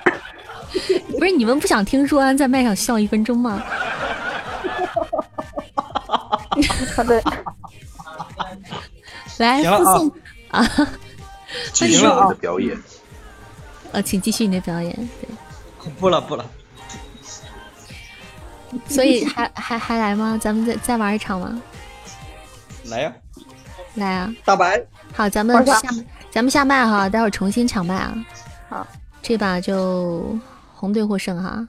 不是你们不想听若安在麦上笑一分钟吗？好的。来附送 啊！继续我的表演。呃，请继续你的表演。对，不了不了。所以还还还来吗？咱们再再玩一场吗？来呀！来啊！大白。好，咱们下咱们下麦哈，待会儿重新抢麦啊。好，这把就红队获胜哈。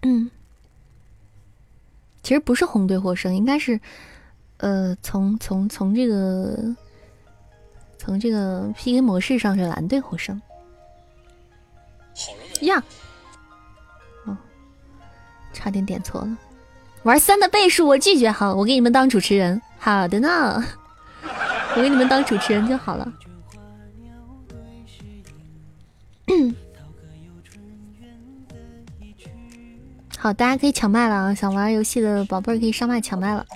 嗯，其实不是红队获胜，应该是呃，从从从这个。从这个 PK 模式上是蓝队获胜。呀，哦，差点点错了。玩三的倍数我拒绝，好，我给你们当主持人。好的呢，我给你们当主持人就好了。好，大家可以抢麦了啊！想玩游戏的宝贝儿可以上麦抢麦了。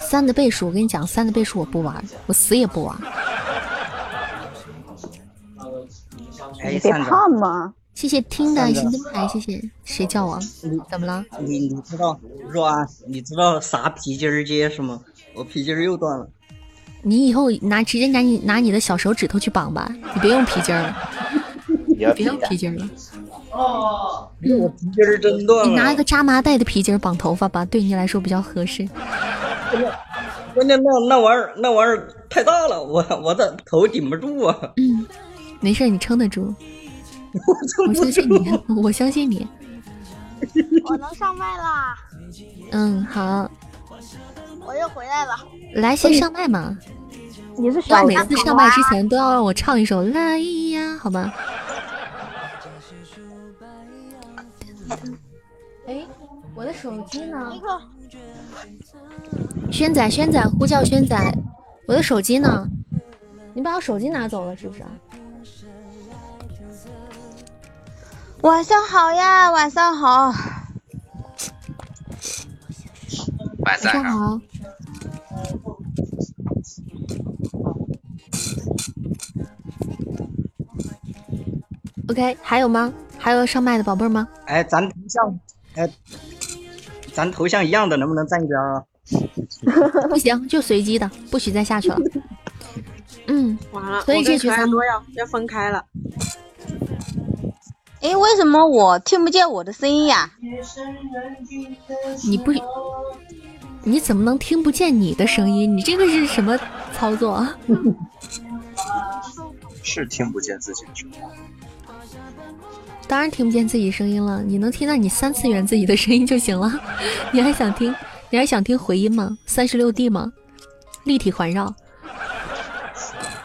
三的倍数，我跟你讲，三的倍数我不玩，我死也不玩。别胖吗？谢谢听的心灯牌，谢谢。谁叫我？怎么了？你你知道若安？你知道啥皮筋儿结是吗？我皮筋儿又断了。你以后拿直接拿你拿你的小手指头去绑吧，你别用皮筋儿了。别用皮筋了。哦，我皮筋儿真断了。你拿一个扎麻袋的皮筋儿绑头发吧，对你来说比较合适。关键那那玩意儿那玩意儿太大了，我我的头顶不住啊。嗯，没事，你撑得住。我相信你，我相信你。我能上麦啦。嗯，好。我又回来了。来，先上麦嘛。你是要每次上麦之前都要让我唱一首《来呀》，好吗？哎，我的手机呢？轩仔，轩仔，呼叫轩仔，我的手机呢？你把我手机拿走了是不是？晚上好呀，晚上好。晚上好。OK，还有吗？还有上麦的宝贝吗？哎，咱头像，哎，咱头像一样的，能不能站一边啊？不行，就随机的，不许再下去了。嗯，完了，所以这局咱多要要分开了。哎，为什么我听不见我的声音呀？你不，你怎么能听不见你的声音？你这个是什么操作？啊 是听不见自己的声音。当然听不见自己声音了，你能听到你三次元自己的声音就行了。你还想听？你还想听回音吗？三十六 D 吗？立体环绕？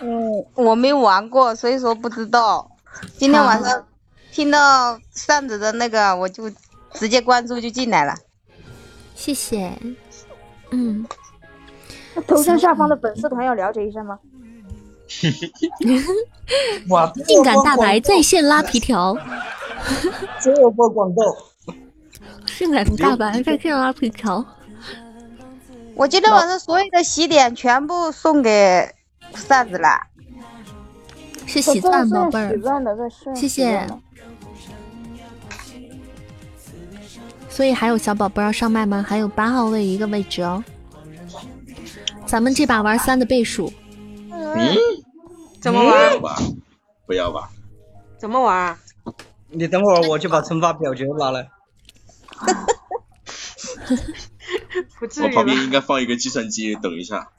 嗯，我没玩过，所以说不知道。今天晚上听到扇子的那个，我就直接关注就进来了。谢谢。嗯，那头像下方的粉丝团要了解一下吗？哇，性感大白在线拉皮条，只有播广告。性感大白在线拉皮条。我今天晚上所有的洗点全部送给扇子了。是喜钻宝贝儿谢谢。所以还有小宝宝要上麦吗？还有八号位一个位置哦。咱们这把玩三的倍数，嗯，怎么玩？吧，不要吧。怎么玩啊？你等会儿我去把乘法表决拿来。不至于我旁边？应该放一个计算机，等一下。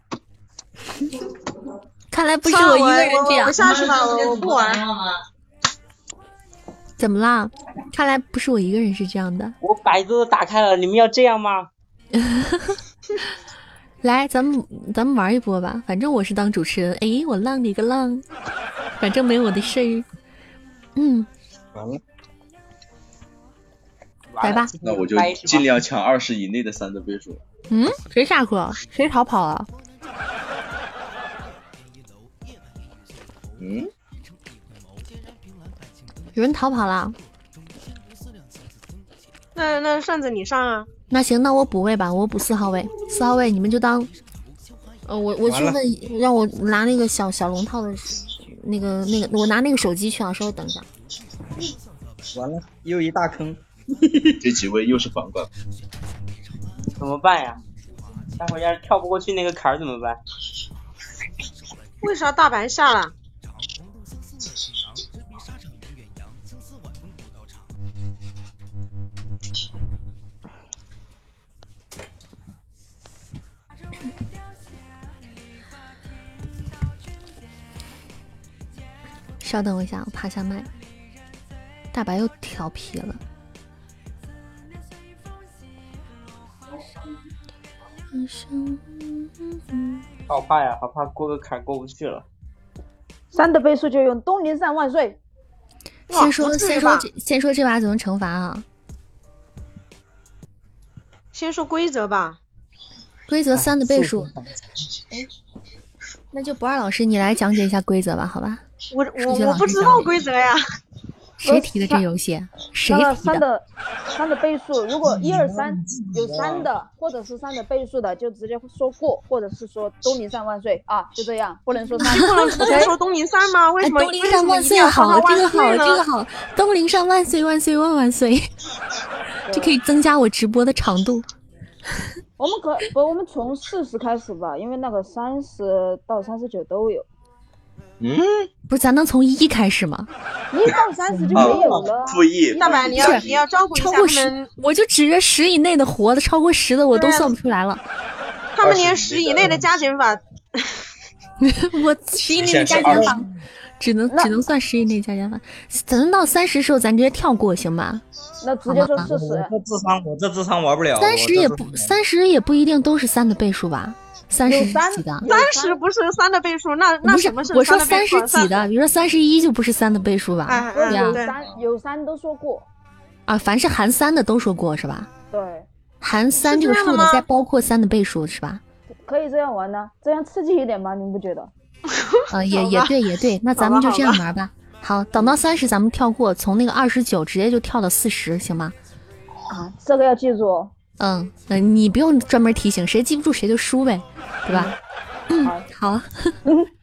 看来不是我一个人这样我我我。下去吧，我我不玩。怎么啦？看来不是我一个人是这样的。我百度都打开了，你们要这样吗？来，咱们咱们玩一波吧，反正我是当主持人。哎，我浪你个浪，反正没我的事儿。嗯，完了，来吧。那我就尽量抢二十以内的三的倍数。嗯，谁下课？谁逃跑啊？嗯，有人逃跑了。那那扇子你上啊？那行，那我补位吧，我补四号位。四号位你们就当，呃，我我去问，让我拿那个小小龙套的，那个那个，我拿那个手机去啊，稍微等一下。完了，又一大坑。这几位又是反冠。怎么办呀？待会要是跳不过去那个坎儿怎么办？为啥大白下了？稍等我一下，我趴下麦。大白又调皮了。好怕呀，好怕过个坎过不去了。三的倍数就用东林扇万岁。先说先说这先说这把怎么惩罚啊？先说规则吧。规则三的倍数。哎，那就不二老师你来讲解一下规则吧，好吧？我我我不知道规则呀。谁提的这游戏？谁那个提的？三的三的倍数，如果一二三有三的，或者是三的倍数的，就直接说过，或者是说东林扇万岁啊，就这样，不能说三。不能直接说东林三吗？为哎，什么？东林上万岁好，这个好，这个好，东林上万岁万岁万万岁，这可以增加我直播的长度。我们可不，我们从四十开始吧，因为那个三十到三十九都有，嗯，不是，咱能从一开始吗？一到三十就没有了。负一。大白，你要你要照顾一下超过十我就指着十以内的活的，超过十的我都算不出来了。他们连十以内的加减法，我十以内的加减法，只能只能算十以内加减法。咱到三十时候，咱直接跳过行吧？那直接说四我十。这智商，我这智商玩不了。三十也不三十也不一定都是三的倍数吧？三十几的？三十不是三的倍数，那那不是什么，是我说三十几的，比如说三十一就不是三的倍数吧？对啊有三有三都说过，啊，凡是含三的都说过是吧？对，含三这个数的再包括三的倍数是吧？可以这样玩呢，这样刺激一点吗？你们不觉得？啊，也 也对也对，那咱们就这样玩吧。好，等到三十咱们跳过，从那个二十九直接就跳到四十，行吗？啊，这个要记住哦。嗯，那，你不用专门提醒，谁记不住谁就输呗，对吧？嗯，好，哎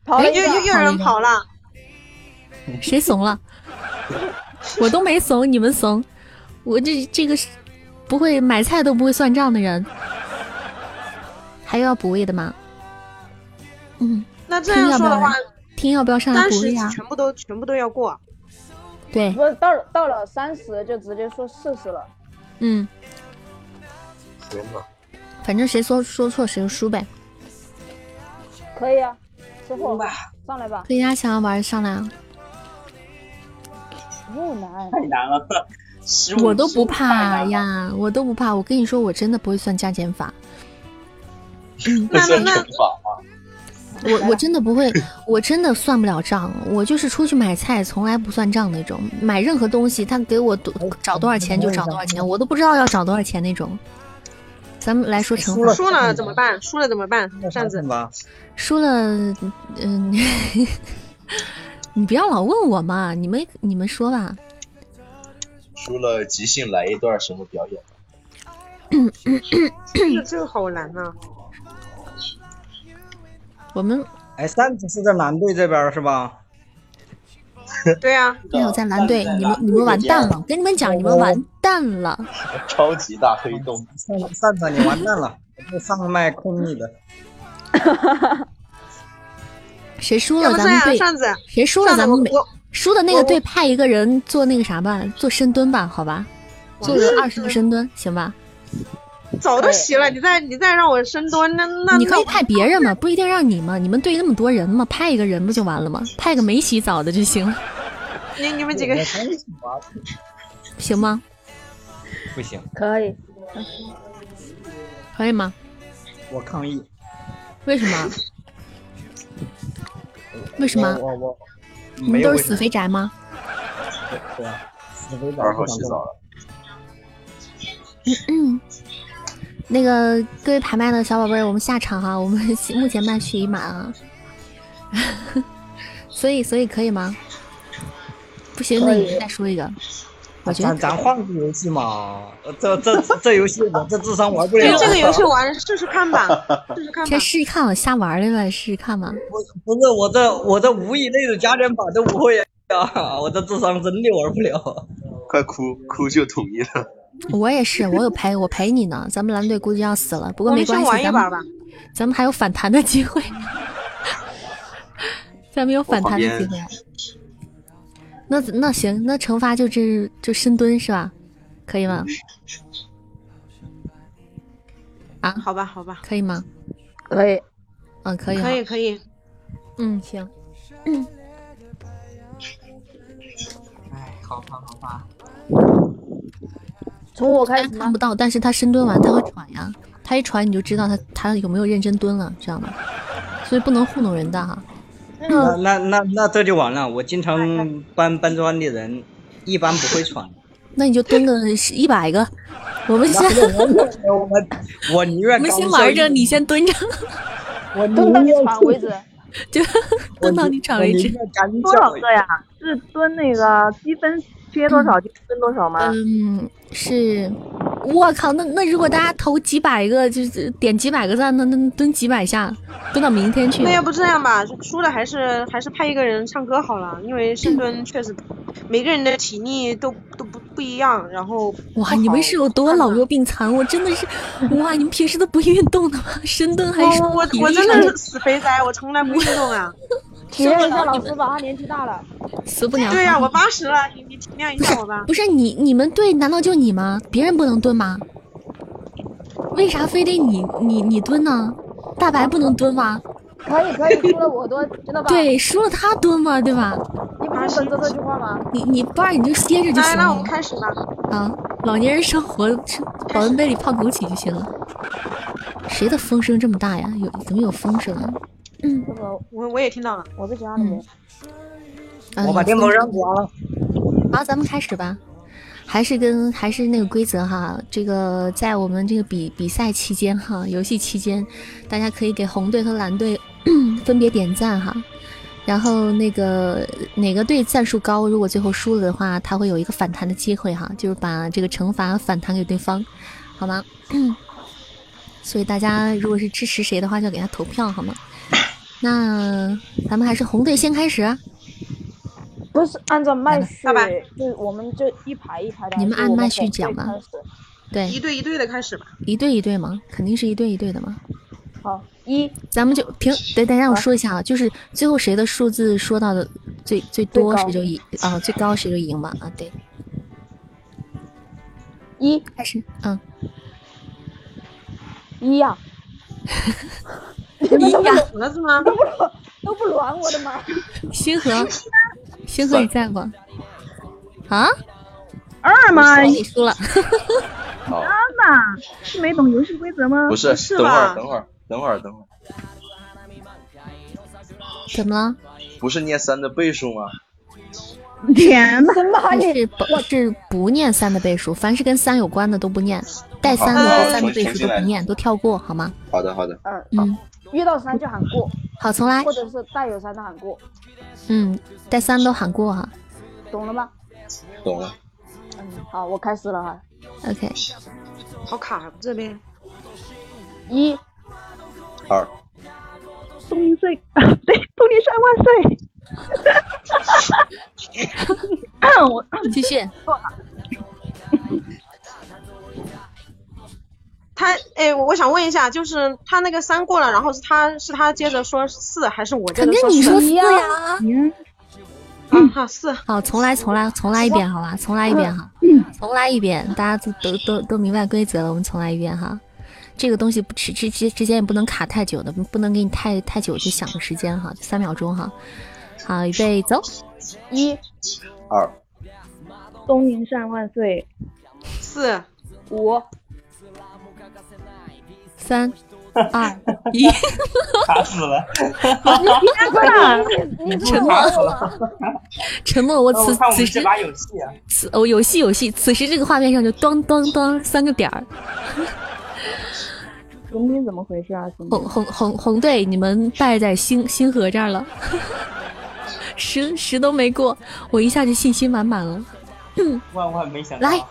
跑了一个，又又又有人跑了，谁怂了？我都没怂，你们怂。我这这个是不会买菜都不会算账的人，还有要补位的吗？嗯，那这样说的话，听要不要上来三十鼓励啊？全部都全部都要过。对，不是到了到了三十就直接说四十了。嗯，天呐，反正谁说说错谁就输呗。可以啊，师傅上来吧。可以啊，想要玩上来啊！不难，太难了 我都不怕。呀，我都不怕。我跟你说，我真的不会算加减法。那算乘法？我我真的不会，我真的算不了账。我就是出去买菜，从来不算账那种。买任何东西，他给我多找多少钱就找多少钱，我都不知道要找多少钱那种。咱们来说乘法，输了怎么办？输了怎么办？这样子，吧，输了，嗯，你不要老问我嘛，你们你们说吧。输了即兴来一段什么表演？这这个好难呐、我们哎，扇子是在蓝队这边是吧？对啊，没有在蓝队，你们你们完蛋了！我跟你们讲，你们完蛋了。超级大黑洞，扇扇子你完蛋了，我就上麦控你的。谁输了，咱们队，谁输了，咱们每输的那个队派一个人做那个啥吧，做深蹲吧，好吧，做个二十个深蹲，行吧？早都洗了，你再你再让我深蹲，那那那你可以派别人嘛，不一定让你嘛。你们队那么多人嘛，派一个人不就完了吗？派个没洗澡的就行了，你你们几个 行吗？不行，可以。可以吗？我抗议。为什么？为什么？我我你们都是死肥宅吗？对啊，死肥宅二号洗澡了。嗯嗯，那个各位排麦的小宝贝儿，我们下场哈，我们 目前麦序已满啊，所以所以可以吗？不行，那你再说一个，我觉得咱咱换个游戏嘛，呃这这这这游戏我 这智商玩不了。这这个游戏玩试试看吧，试试看吧先。试试看，我瞎玩的呗，试试看吧。不是我这我这五以内的加减法都不会啊，我这智商真的玩不了。快哭哭就统一了。我也是，我有陪我陪你呢，咱们蓝队估计要死了，不过没关系，咱们玩一把吧。咱们还有反弹的机会，咱们有反弹的机会。那那行，那惩罚就这就深蹲是吧？可以吗？啊，好吧，好吧，可以吗？可以，嗯，可以，可以，可以。嗯，行。嗯，哎，好吧好怕。从我开始看不到，但是他深蹲完他会喘呀，他一喘你就知道他他有没有认真蹲了，知道吗？所以不能糊弄人的哈。那那那那这就完了。我经常搬搬砖的人，一般不会喘。那你就蹲个一百个，我们先我们我宁愿我们先玩着，你先蹲着，我蹲到 你喘为止。就蹲到你喘为止。多少个呀？是蹲那个积分缺多少就蹲多少吗？嗯，是。我靠，那那如果大家投几百个，就是点几百个赞，那那蹲几百下，蹲到明天去。那要不这样吧，输了还是还是派一个人唱歌好了，因为深蹲确实每个人的体力都都不不一样，然后哇，你们是有多老弱病残？我真的是，哇，你们平时都不运动的吗？深蹲还是我我我真的是死肥宅，我从来不运动啊。体谅一下老师吧，他年纪大了。死不了。对呀、我八十了，你你体谅一下我吧。不是你你们队难道就你吗？别人不能蹲吗？为啥非得你你你蹲呢？大白不能蹲吗？可以可以，输了我蹲，知道吧？对，输了他蹲嘛，对吧？你不是本着这句话吗？你你不然你就歇着就行来，那我了们开始吧。啊！老年人生活吃保温杯里泡枸杞就行了。谁的风声这么大呀？有怎么有风声啊？嗯，这个我我也听到了，我在家里面。啊我把电风扇关了。好，咱们开始吧。还是跟还是那个规则哈，这个在我们这个比比赛期间哈，游戏期间，大家可以给红队和蓝队 分别点赞哈。然后那个哪个队赞数高，如果最后输了的话，他会有一个反弹的机会哈，就是把这个惩罚反弹给对方，好吗？所以大家如果是支持谁的话，就给他投票好吗？那咱们还是红队先开始。不是按照麦序就我们就一排一排的。你们按麦序讲吧。对，一对一对的开始吧。一对一对吗，肯定是一对一对的嘛。好，一，咱们就平对，大家我说一下啊，就是最后谁的数字说到的最最多，谁就赢啊，最高谁就赢嘛啊，对，一。开始，嗯，一呀、一呀，死了是吗？都不都不乱，我的吗！星河，星河你在不？啊？二吗，你输了。好，二嘛，是没懂游戏规则吗？不是，是等会儿，吧等会儿，等会儿，等会儿，怎么了？不是念三的倍数吗？天呐，什么你是不是不念三的倍数？凡是跟三有关的都不念，带三的好和三的倍数都不念，都跳过好吗？好的，好的，嗯，嗯，遇到三就喊过，好，重来或。者是带有三的喊过，嗯，带三都喊过哈。懂了吗？懂了。嗯，好，我开始了哈。OK，好卡这边。一，二，东林岁，对，东林山万岁。我继续。他哎，我我想问一下，就是他那个三过了，然后是他是他接着说四，还是我接肯着四？定你说四呀。嗯，好，好四。好，重来，重来，重来一遍，好吧？重来一遍哈，重来一遍，大家都都都都明白规则了，我们重来一遍哈。这个东西不之之之之间也不能卡太久的，不能给你太太久去想的时间哈，就三秒钟哈。好，预备走。一，二，东林善万岁。四五，三 二一，卡死了。沉默沉默。我那此我看我们此时这把有戏啊！此哦有戏有戏，此时这个画面上就咚咚咚三个点儿。红兵怎么回事啊？红红红红队，你们败在星星河这儿了，十十都没过，我一下就信心满满了。万万没想到。来，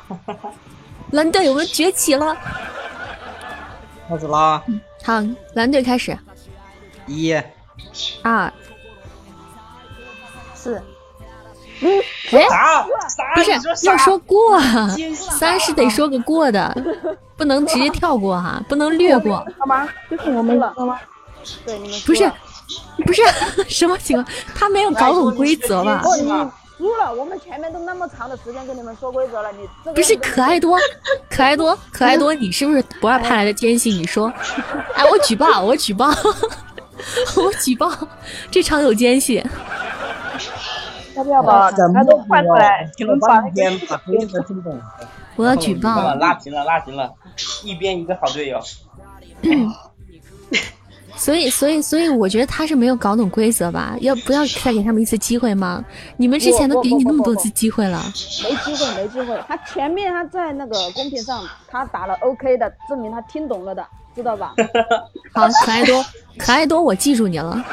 蓝队我们崛起了。开始啦！好，蓝队开始，一、二，四，哎，啥？不是要说过三是得说个过的，不能直接跳过哈，不能略过。好吗？就是我们赢了吗？对，你们不是，不是 什么情况？他没有搞懂规则吧？输了，我们前面都那么长的时间跟你们说规则了，你这个不是可爱多，可爱多，可爱多，你是不是不二派来的奸细？你说，哎，我举报，我举报，我举报，这场有奸细。要不要把他都换过来？听了半天，把规则听懂了。我要举报，拉平了，拉平了，一边一个好队友。所以，所以，所以，我觉得他是没有搞懂规则吧？要不要再给他们一次机会吗？你们之前都给你那么多次机会了，没机会，没机会。他前面他在那个公屏上他打了 OK 的，证明他听懂了的，知道吧？好，可爱多，可爱多，我记住你了，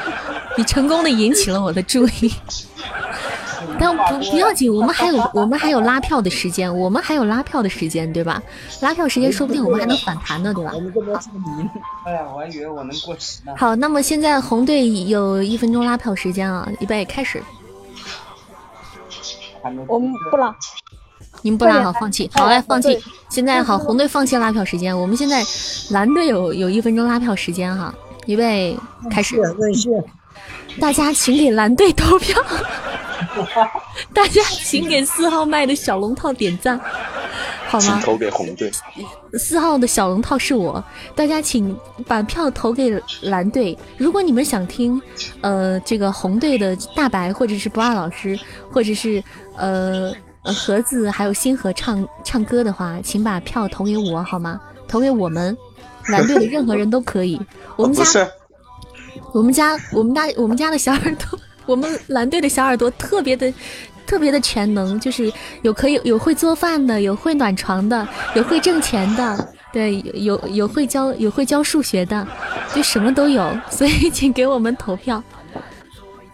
你成功的引起了我的注意。但不不要紧，我们还有我们还有拉票的时间，我们还有拉票的时间，对吧？拉票时间说不定我们还能反弹呢，对吧？我们这边是零。哎呀，我还以为我能过十呢。好，那么现在红队有一分钟拉票时间啊，预备开始。我们不拉，你们不拉好，放弃。好来，放弃。现在好，红队放弃拉票时间。我们现在蓝队有有一分钟拉票时间哈，预备开始。大家请给蓝队投票，大家请给四号麦的小龙套点赞，好吗？请投给红队。四号的小龙套是我，大家请把票投给蓝队。如果你们想听，呃，这个红队的大白，或者是不二老师，或者是呃呃盒子还有星河唱唱歌的话，请把票投给我好吗？投给我们蓝队的任何人都可以。我们家。我们家我们家我们家的小耳朵，我们蓝队的小耳朵特别的特别的全能，就是有可以有会做饭的，有会暖床的，有会挣钱的，对，有有会教有会教数学的，就什么都有，所以请给我们投票。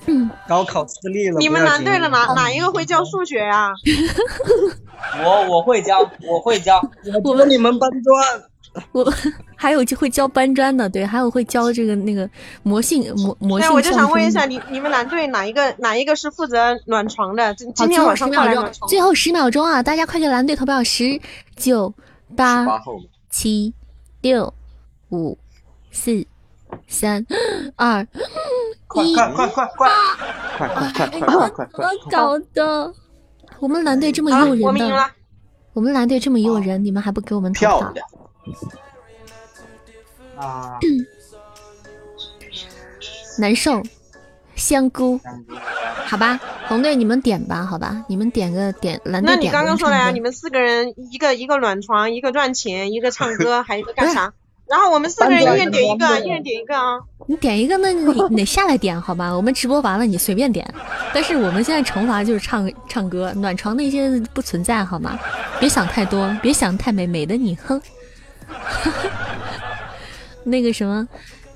嗯，高考失利了。你们蓝队的哪哪一个会教数学呀、啊？我我会教，我会教。我们你们搬砖。我还有就会教搬砖的，对，还有会教这个那个魔性魔魔性。对，我就想问一下，你你们蓝队哪一个哪一个是负责暖床的？今今天晚上快来暖床。最后十秒钟啊，大家快给蓝队投票！十九八七六五四三、二、快一，快快快快快快快快快快快！我搞的。我们蓝队这么诱人的我们蓝队这么诱人，你们还不给我们投票？啊！难受，香菇，好吧，红队你们点吧，好吧，你们点个点，蓝队那你点刚刚说了呀，你们四个人一个一个暖床，一个赚钱，一个唱歌，还有一个干啥？然后我们四个人一人点一个，一人点一个啊。你点一个，那你你得下来点好吧？我们直播完了你随便点，但是我们现在惩罚就是唱唱歌，暖床那些不存在好吗？别想太多，别想太美，美的你哼。那个什么，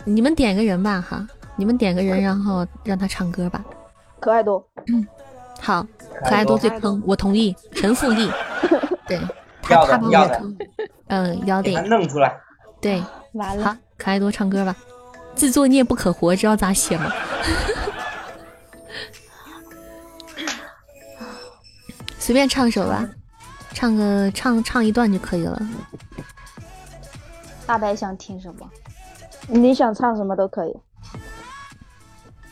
你们点个人吧哈，你们点个人，然后让他唱歌吧。可爱多，嗯好，可爱多最坑，我同意，陈富义，对，他他把的要的，我坑，嗯，要给他得，弄出来。对，完好，可爱多唱歌吧。自作孽不可活，知道咋写吗？随便唱首吧，唱个唱唱一段就可以了。大白想听什么？你想唱什么都可以。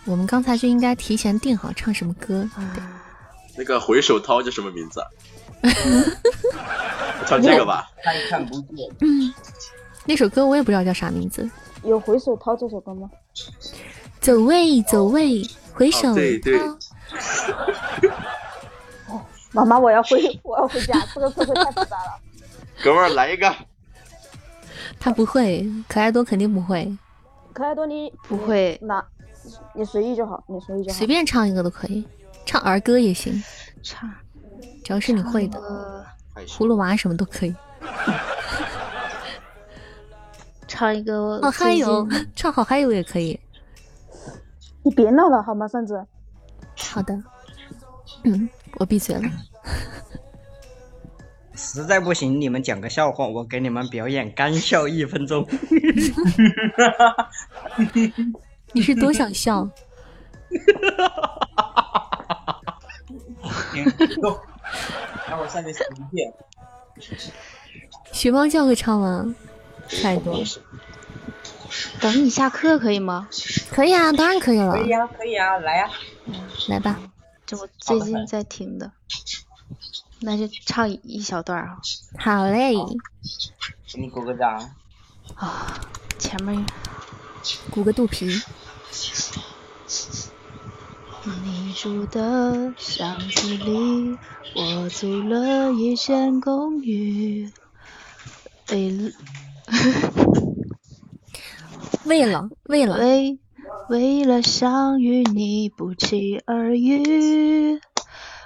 我们刚才就应该提前定好唱什么歌。那个回首涛叫什么名字啊？唱这个吧。看看不见。嗯，那首歌我也不知道叫啥名字。有回首掏这首歌吗？走位走位，回首哦对对掏 妈妈，我要回，我要回家，这个太复杂了。哥们儿来一个。他不会，可爱多肯定不会，可爱多你不会那，你随意就好，你随意就好。随便唱一个都可以，唱儿歌也行，唱，只要是你会的，葫芦娃什么都可以。唱一个好嗨哟，唱好嗨哟也可以。你别闹了好吗，扇子？好的，嗯，我闭嘴了。实在不行，你们讲个笑话，我给你们表演干笑一分钟。你是多想笑？走，让我下面写一遍。学猫叫会唱吗？太多。等你下课可以吗？可以啊，当然可以了可。以啊，可以啊，来呀。来吧，这我最近在听的，那就唱一一小段啊。好嘞。给你鼓个掌。啊，前面鼓个肚皮。你住的巷子里，我租了一间公寓。为了 为了为了为为了想与，你不期而遇。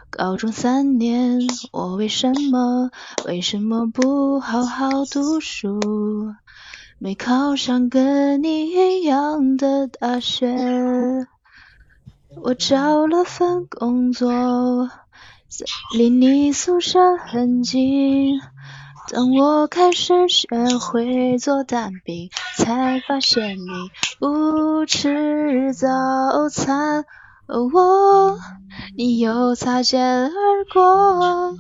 高中三年，我为什么为什么不好好读书？没考上跟你一样的大学。我找了份工作，在离你宿舍很近。当我开始学会做蛋饼，才发现你不吃早餐。而我，你又擦肩而过。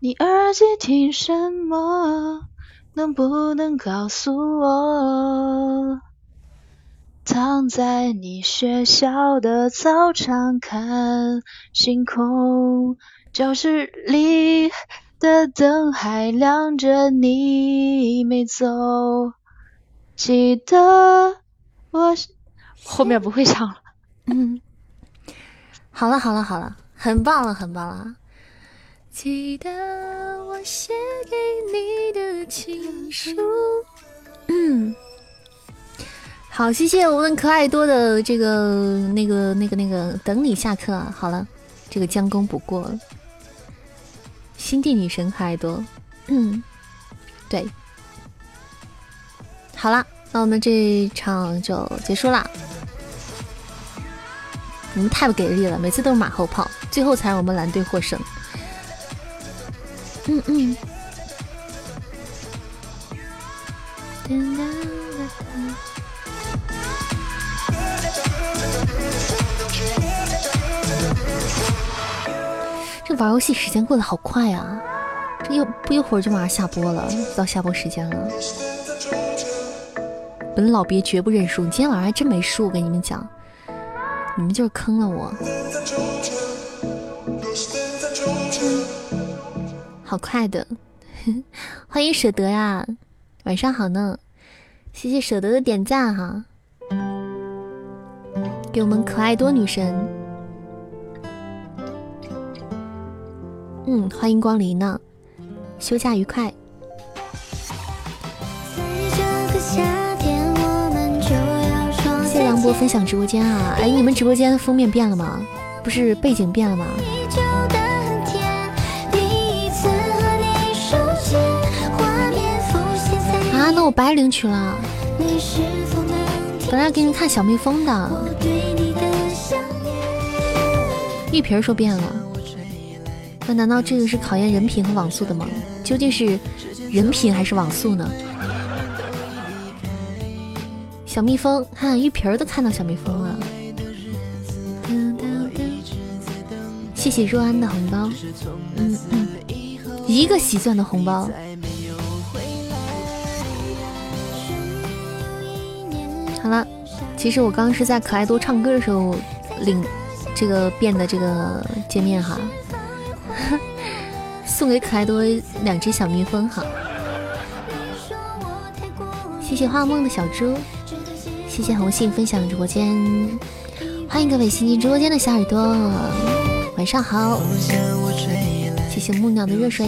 你耳机听什么？能不能告诉我？躺在你学校的操场看星空，教室里的灯还亮着，你没走。记得我 后面不会唱了。嗯，好了好了好了，很棒了很棒了。记得我写给你的情书。嗯，好，谢谢我们可爱多的这个那个那个那个，等你下课啊。好了，这个将功补过了。心地女神可爱多，嗯，对。好啦，那我们这一场就结束啦。你们太不给力了，每次都是马后炮，最后才让我们蓝队获胜。嗯嗯。玩游戏时间过得好快啊！这又不一会儿就马上下播了，到下播时间了。本老鳖绝不认输。你今天晚上还真没输，我跟你们讲，你们就是坑了我。好快的，欢迎舍得呀，晚上好呢，谢谢舍得的点赞哈，给我们可爱多女神，嗯，欢迎光临呢，休假愉快。谢谢杨波分享直播间啊，哎，你们直播间的封面变了吗？不是背景变了吗？啊，那我白领取了。本来给你看小蜜蜂的，玉萍说变了。那难道这个是考验人品和网速的吗？究竟是人品还是网速呢？小蜜蜂，看玉萍都看到小蜜蜂了。谢谢若安的红包，嗯嗯，一个喜钻的红包。好了，其实我刚刚是在可爱多唱歌的时候领这个变的这个界面哈，送给可爱多两只小蜜蜂哈。谢谢画梦的小猪，谢谢红杏分享直播间，欢迎各位新进直播间的小耳朵，晚上好。谢谢木鸟的热水。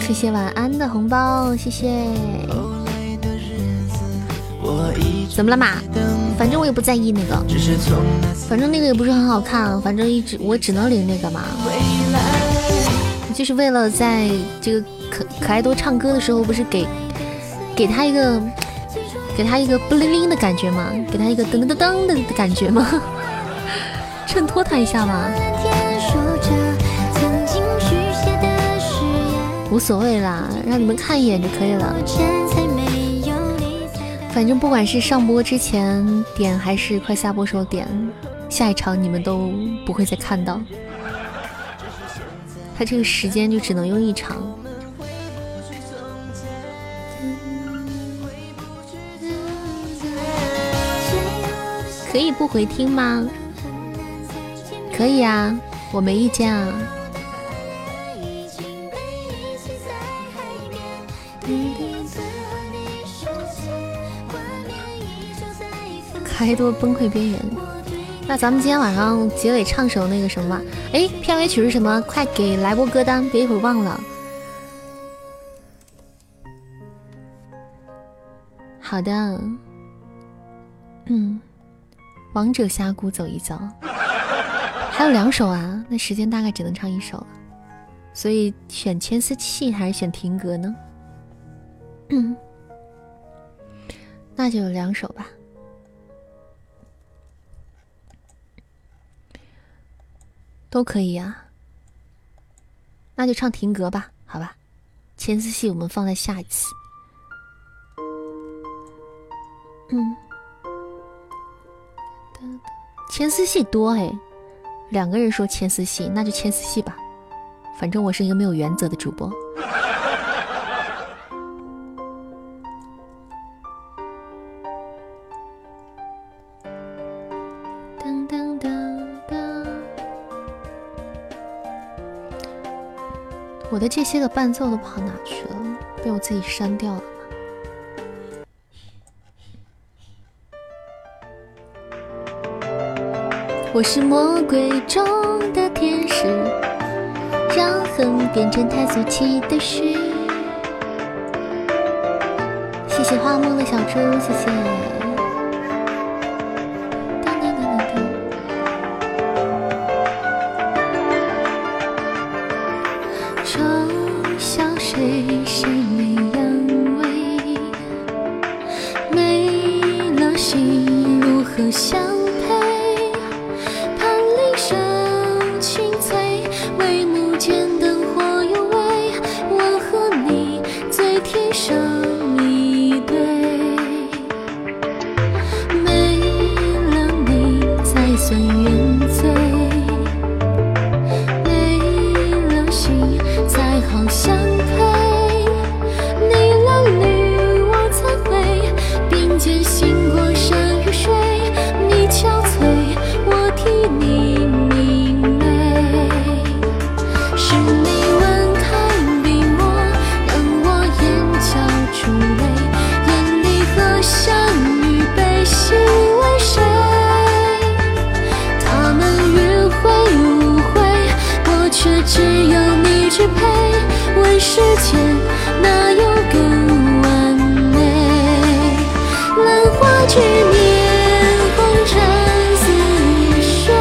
谢谢晚安的红包，谢谢。怎么了嘛？反正我也不在意那个，反正那个也不是很好看，反正一直我只能领那个嘛。就是为了在这个可可爱多唱歌的时候，不是给给他一个给他一个不灵灵的感觉吗？给他一个噔噔噔噔的感觉吗？衬托他一下嘛。无所谓啦，让你们看一眼就可以了。反正不管是上播之前点，还是快下播时候点，下一场你们都不会再看到。他这个时间就只能用一场。可以不回听吗？可以啊，我没意见啊。太多崩溃边缘，那咱们今天晚上结尾唱首那个什么吧？哎，片尾曲是什么？快给来波歌单，别一会儿忘了。好的，嗯，王者峡谷走一遭，还有两首啊，那时间大概只能唱一首了，所以选牵丝器还是选停格呢？嗯，那就有两首吧。都可以呀，那就唱停格吧，好吧。牵丝戏我们放在下一次。嗯，牵丝戏多哎，两个人说牵丝戏，那就牵丝戏吧。反正我是一个没有原则的主播。的这些个伴奏都跑哪去了？被我自己删掉了吗？我是魔鬼中的天使，让恨变成太俗气的事。谢谢花梦的小猪，谢谢。世间哪有更完美？兰花指捻红尘似水，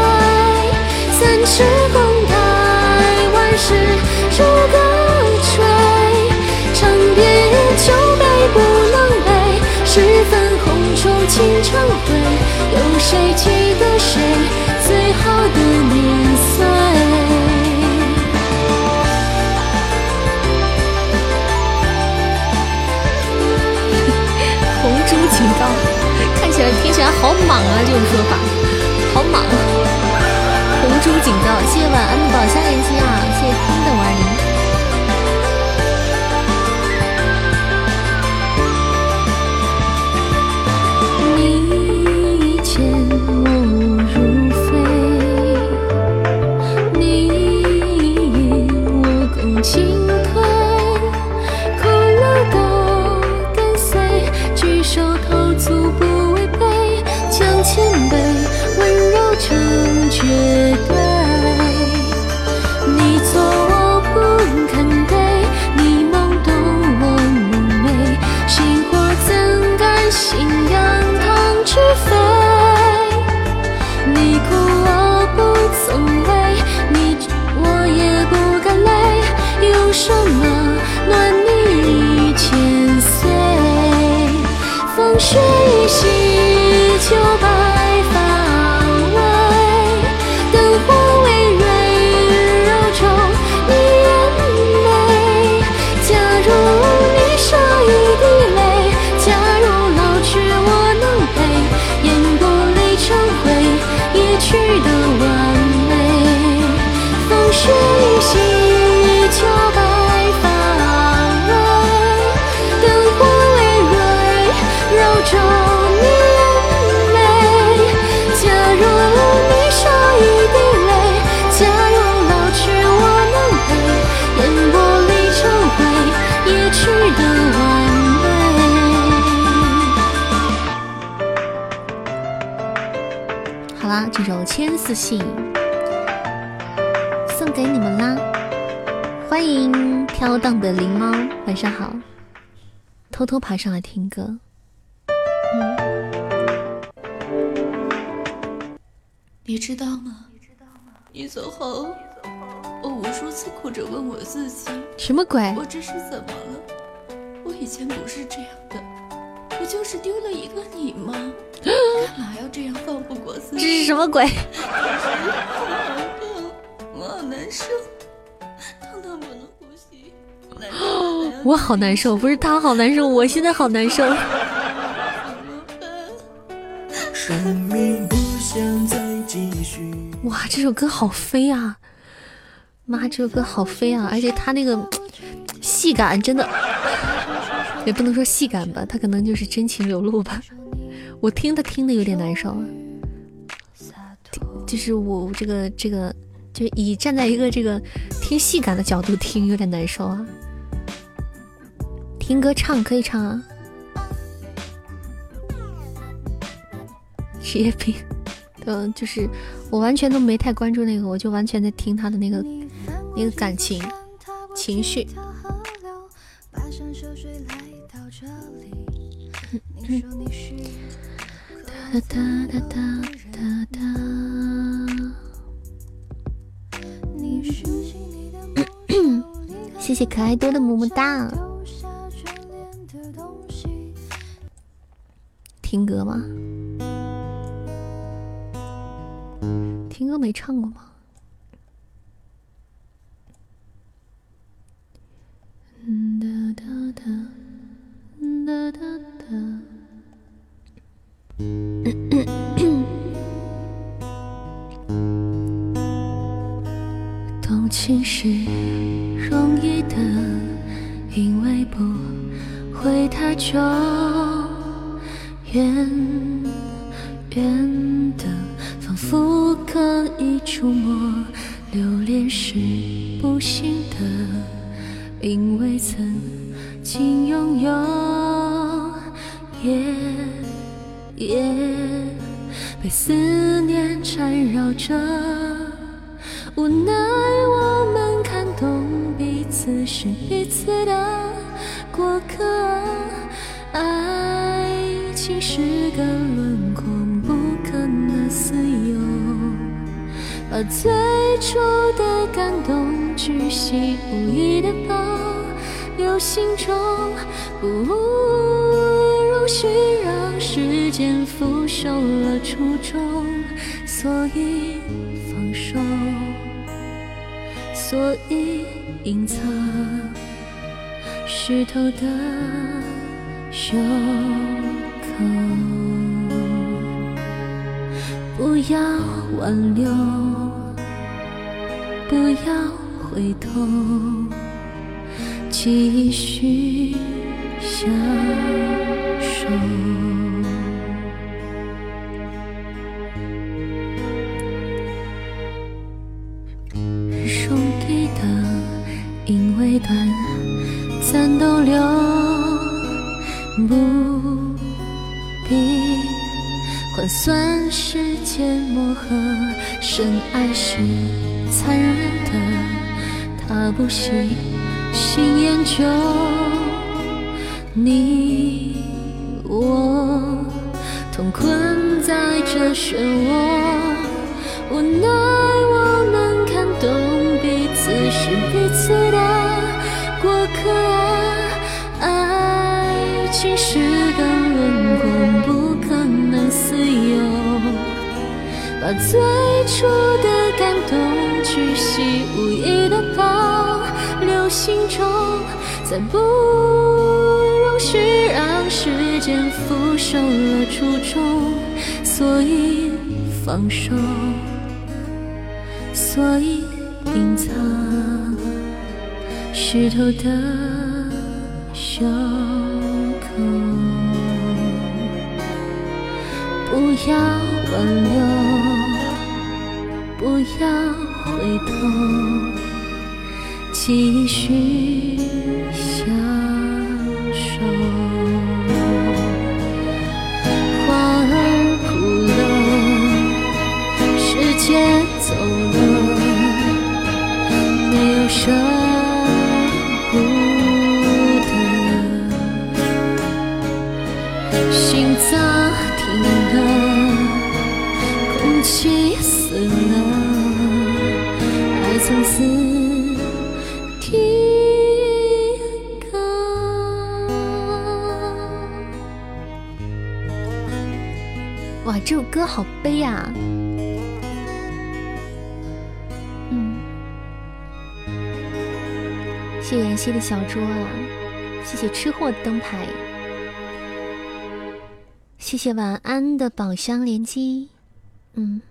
三尺红台万事如歌吹。尝遍酒杯不能杯，十分红烛倾城灰。有谁记得谁起来听起来好莽啊！这种说法，好莽。红猪警告，谢谢晚安的宝箱连击啊！谢谢这首《千丝信》送给你们啦！欢迎飘荡的灵猫，晚上好。偷偷爬上来听歌，你知道吗？你走后，我无数次哭着问我自己：什么鬼？我这是怎么了？我以前不是这样的，不就是丢了一个你吗？干嘛要这样放不过自己？这是什么鬼？我好难受，疼到不能呼吸。我好难受，不是他好难受，我现在好难受。生命不想再继续。哇，这首歌好飞啊！妈，这首歌好飞啊！而且他那个戏感真的，也不能说戏感吧，他可能就是真情流露吧。我听他听的有点难受，就是我这个这个，就以站在一个这个听戏感的角度听，有点难受啊。听歌唱可以唱啊，职业病。嗯，就是我完全都没太关注那个，我就完全在听他的那个那个感情情绪。哒哒哒哒哒哒。谢谢可爱多的么么哒。听歌吗？听歌没唱过吗？哒哒哒哒哒哒。动情是容易的，因为不会太久，远远的，仿佛可以触摸。留恋是不幸的，因为曾经拥有，也也被思念缠绕着。无奈我们看懂彼此是彼此的过客。爱情是个轮廓，不可能私有。把最初的感动巨细无意的保留心中，不不许让时间腐朽了初衷，所以放手，所以隐藏湿透的袖口，不要挽留，不要回头，继续相。手给的因为短暂逗留，不必换算时间磨合。深爱是残忍的，他不喜新研究。你困在这漩涡，无奈我们看懂彼此是彼此的过客。爱情是个轮廓，不可能私有。把最初的感动巨细无意的保留心中，再不容许让时间腐朽了中，所以放手，所以隐藏湿透的袖口，不要挽留。不要回头，继续谢吃货的灯牌，谢谢晚安的宝箱连击，嗯。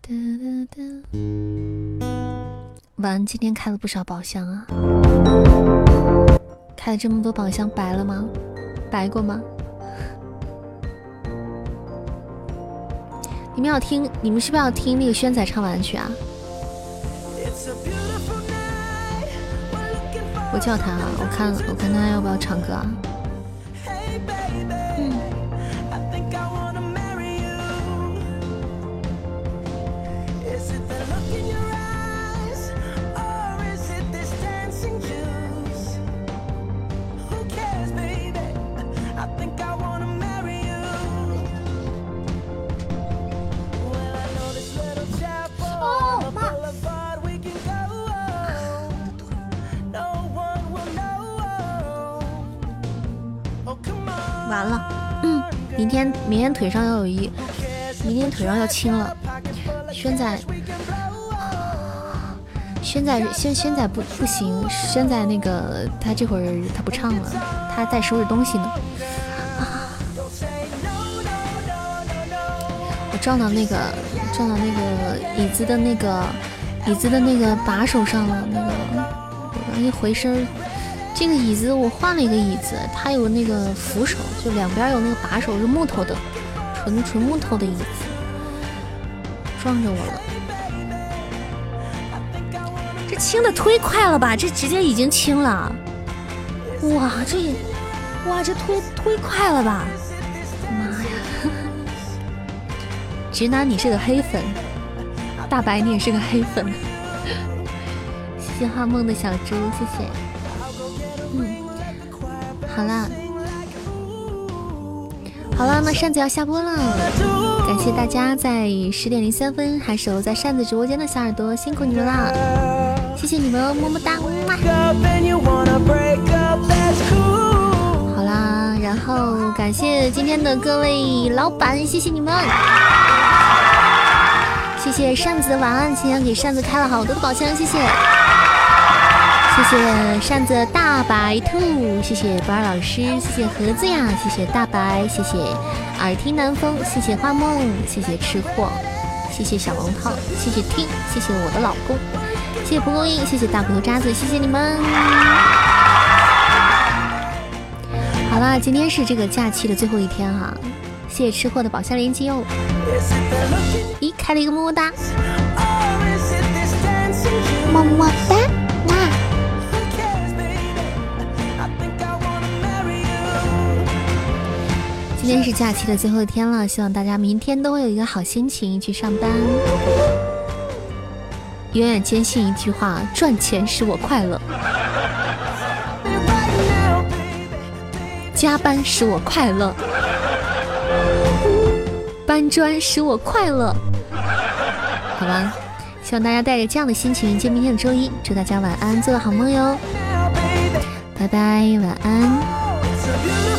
哒哒哒。晚安，今天开了不少宝箱啊！开了这么多宝箱，白了吗？白过吗？你们要听，你们是不是要听那个轩仔唱晚安曲啊？我叫他啊，我看我看他要不要唱歌啊？天明天腿上要有一，明天腿上要青了。轩仔，轩仔，轩轩仔不不行，轩仔那个他这会儿他不唱了，他在收拾东西呢。我撞到那个撞到那个椅子的那个椅子的那个把手上了，那个我一回身。这个椅子我换了一个椅子，它有那个扶手，就两边有那个把手是木头的，纯纯木头的椅子，撞着我了。这清的忒快了吧？这直接已经清了。哇，这也哇这忒忒快了吧？妈呀！直男你是个黑粉，大白你也是个黑粉。谢谢谢画梦的小猪，谢谢。那扇子要下播了，感谢大家在十点零三分还守在扇子直播间的小耳朵，辛苦你们啦，谢谢你们，么么哒。好啦，然后感谢今天的各位老板，谢谢你们。谢谢扇子的晚安，今天给扇子开了好多的宝箱，谢谢，谢谢扇子大白兔，谢谢不二老师，谢谢盒子呀，谢谢大白，谢谢耳听南风，谢谢花梦，谢谢吃货，谢谢小龙套，谢谢听，谢谢我的老公，谢谢蒲公英，谢谢大骨头渣子，谢谢你们。好啦，今天是这个假期的最后一天哈。谢谢吃货的宝箱连接哦！咦，开了一个么么哒，么么哒今天是假期的最后一天了，希望大家明天都会有一个好心情去上班。永远坚信一句话：赚钱使我快乐，加班使我快乐。搬砖使我快乐，好吧，希望大家带着这样的心情迎接明天的周一。祝大家晚安，做个好梦哟，拜拜，晚安。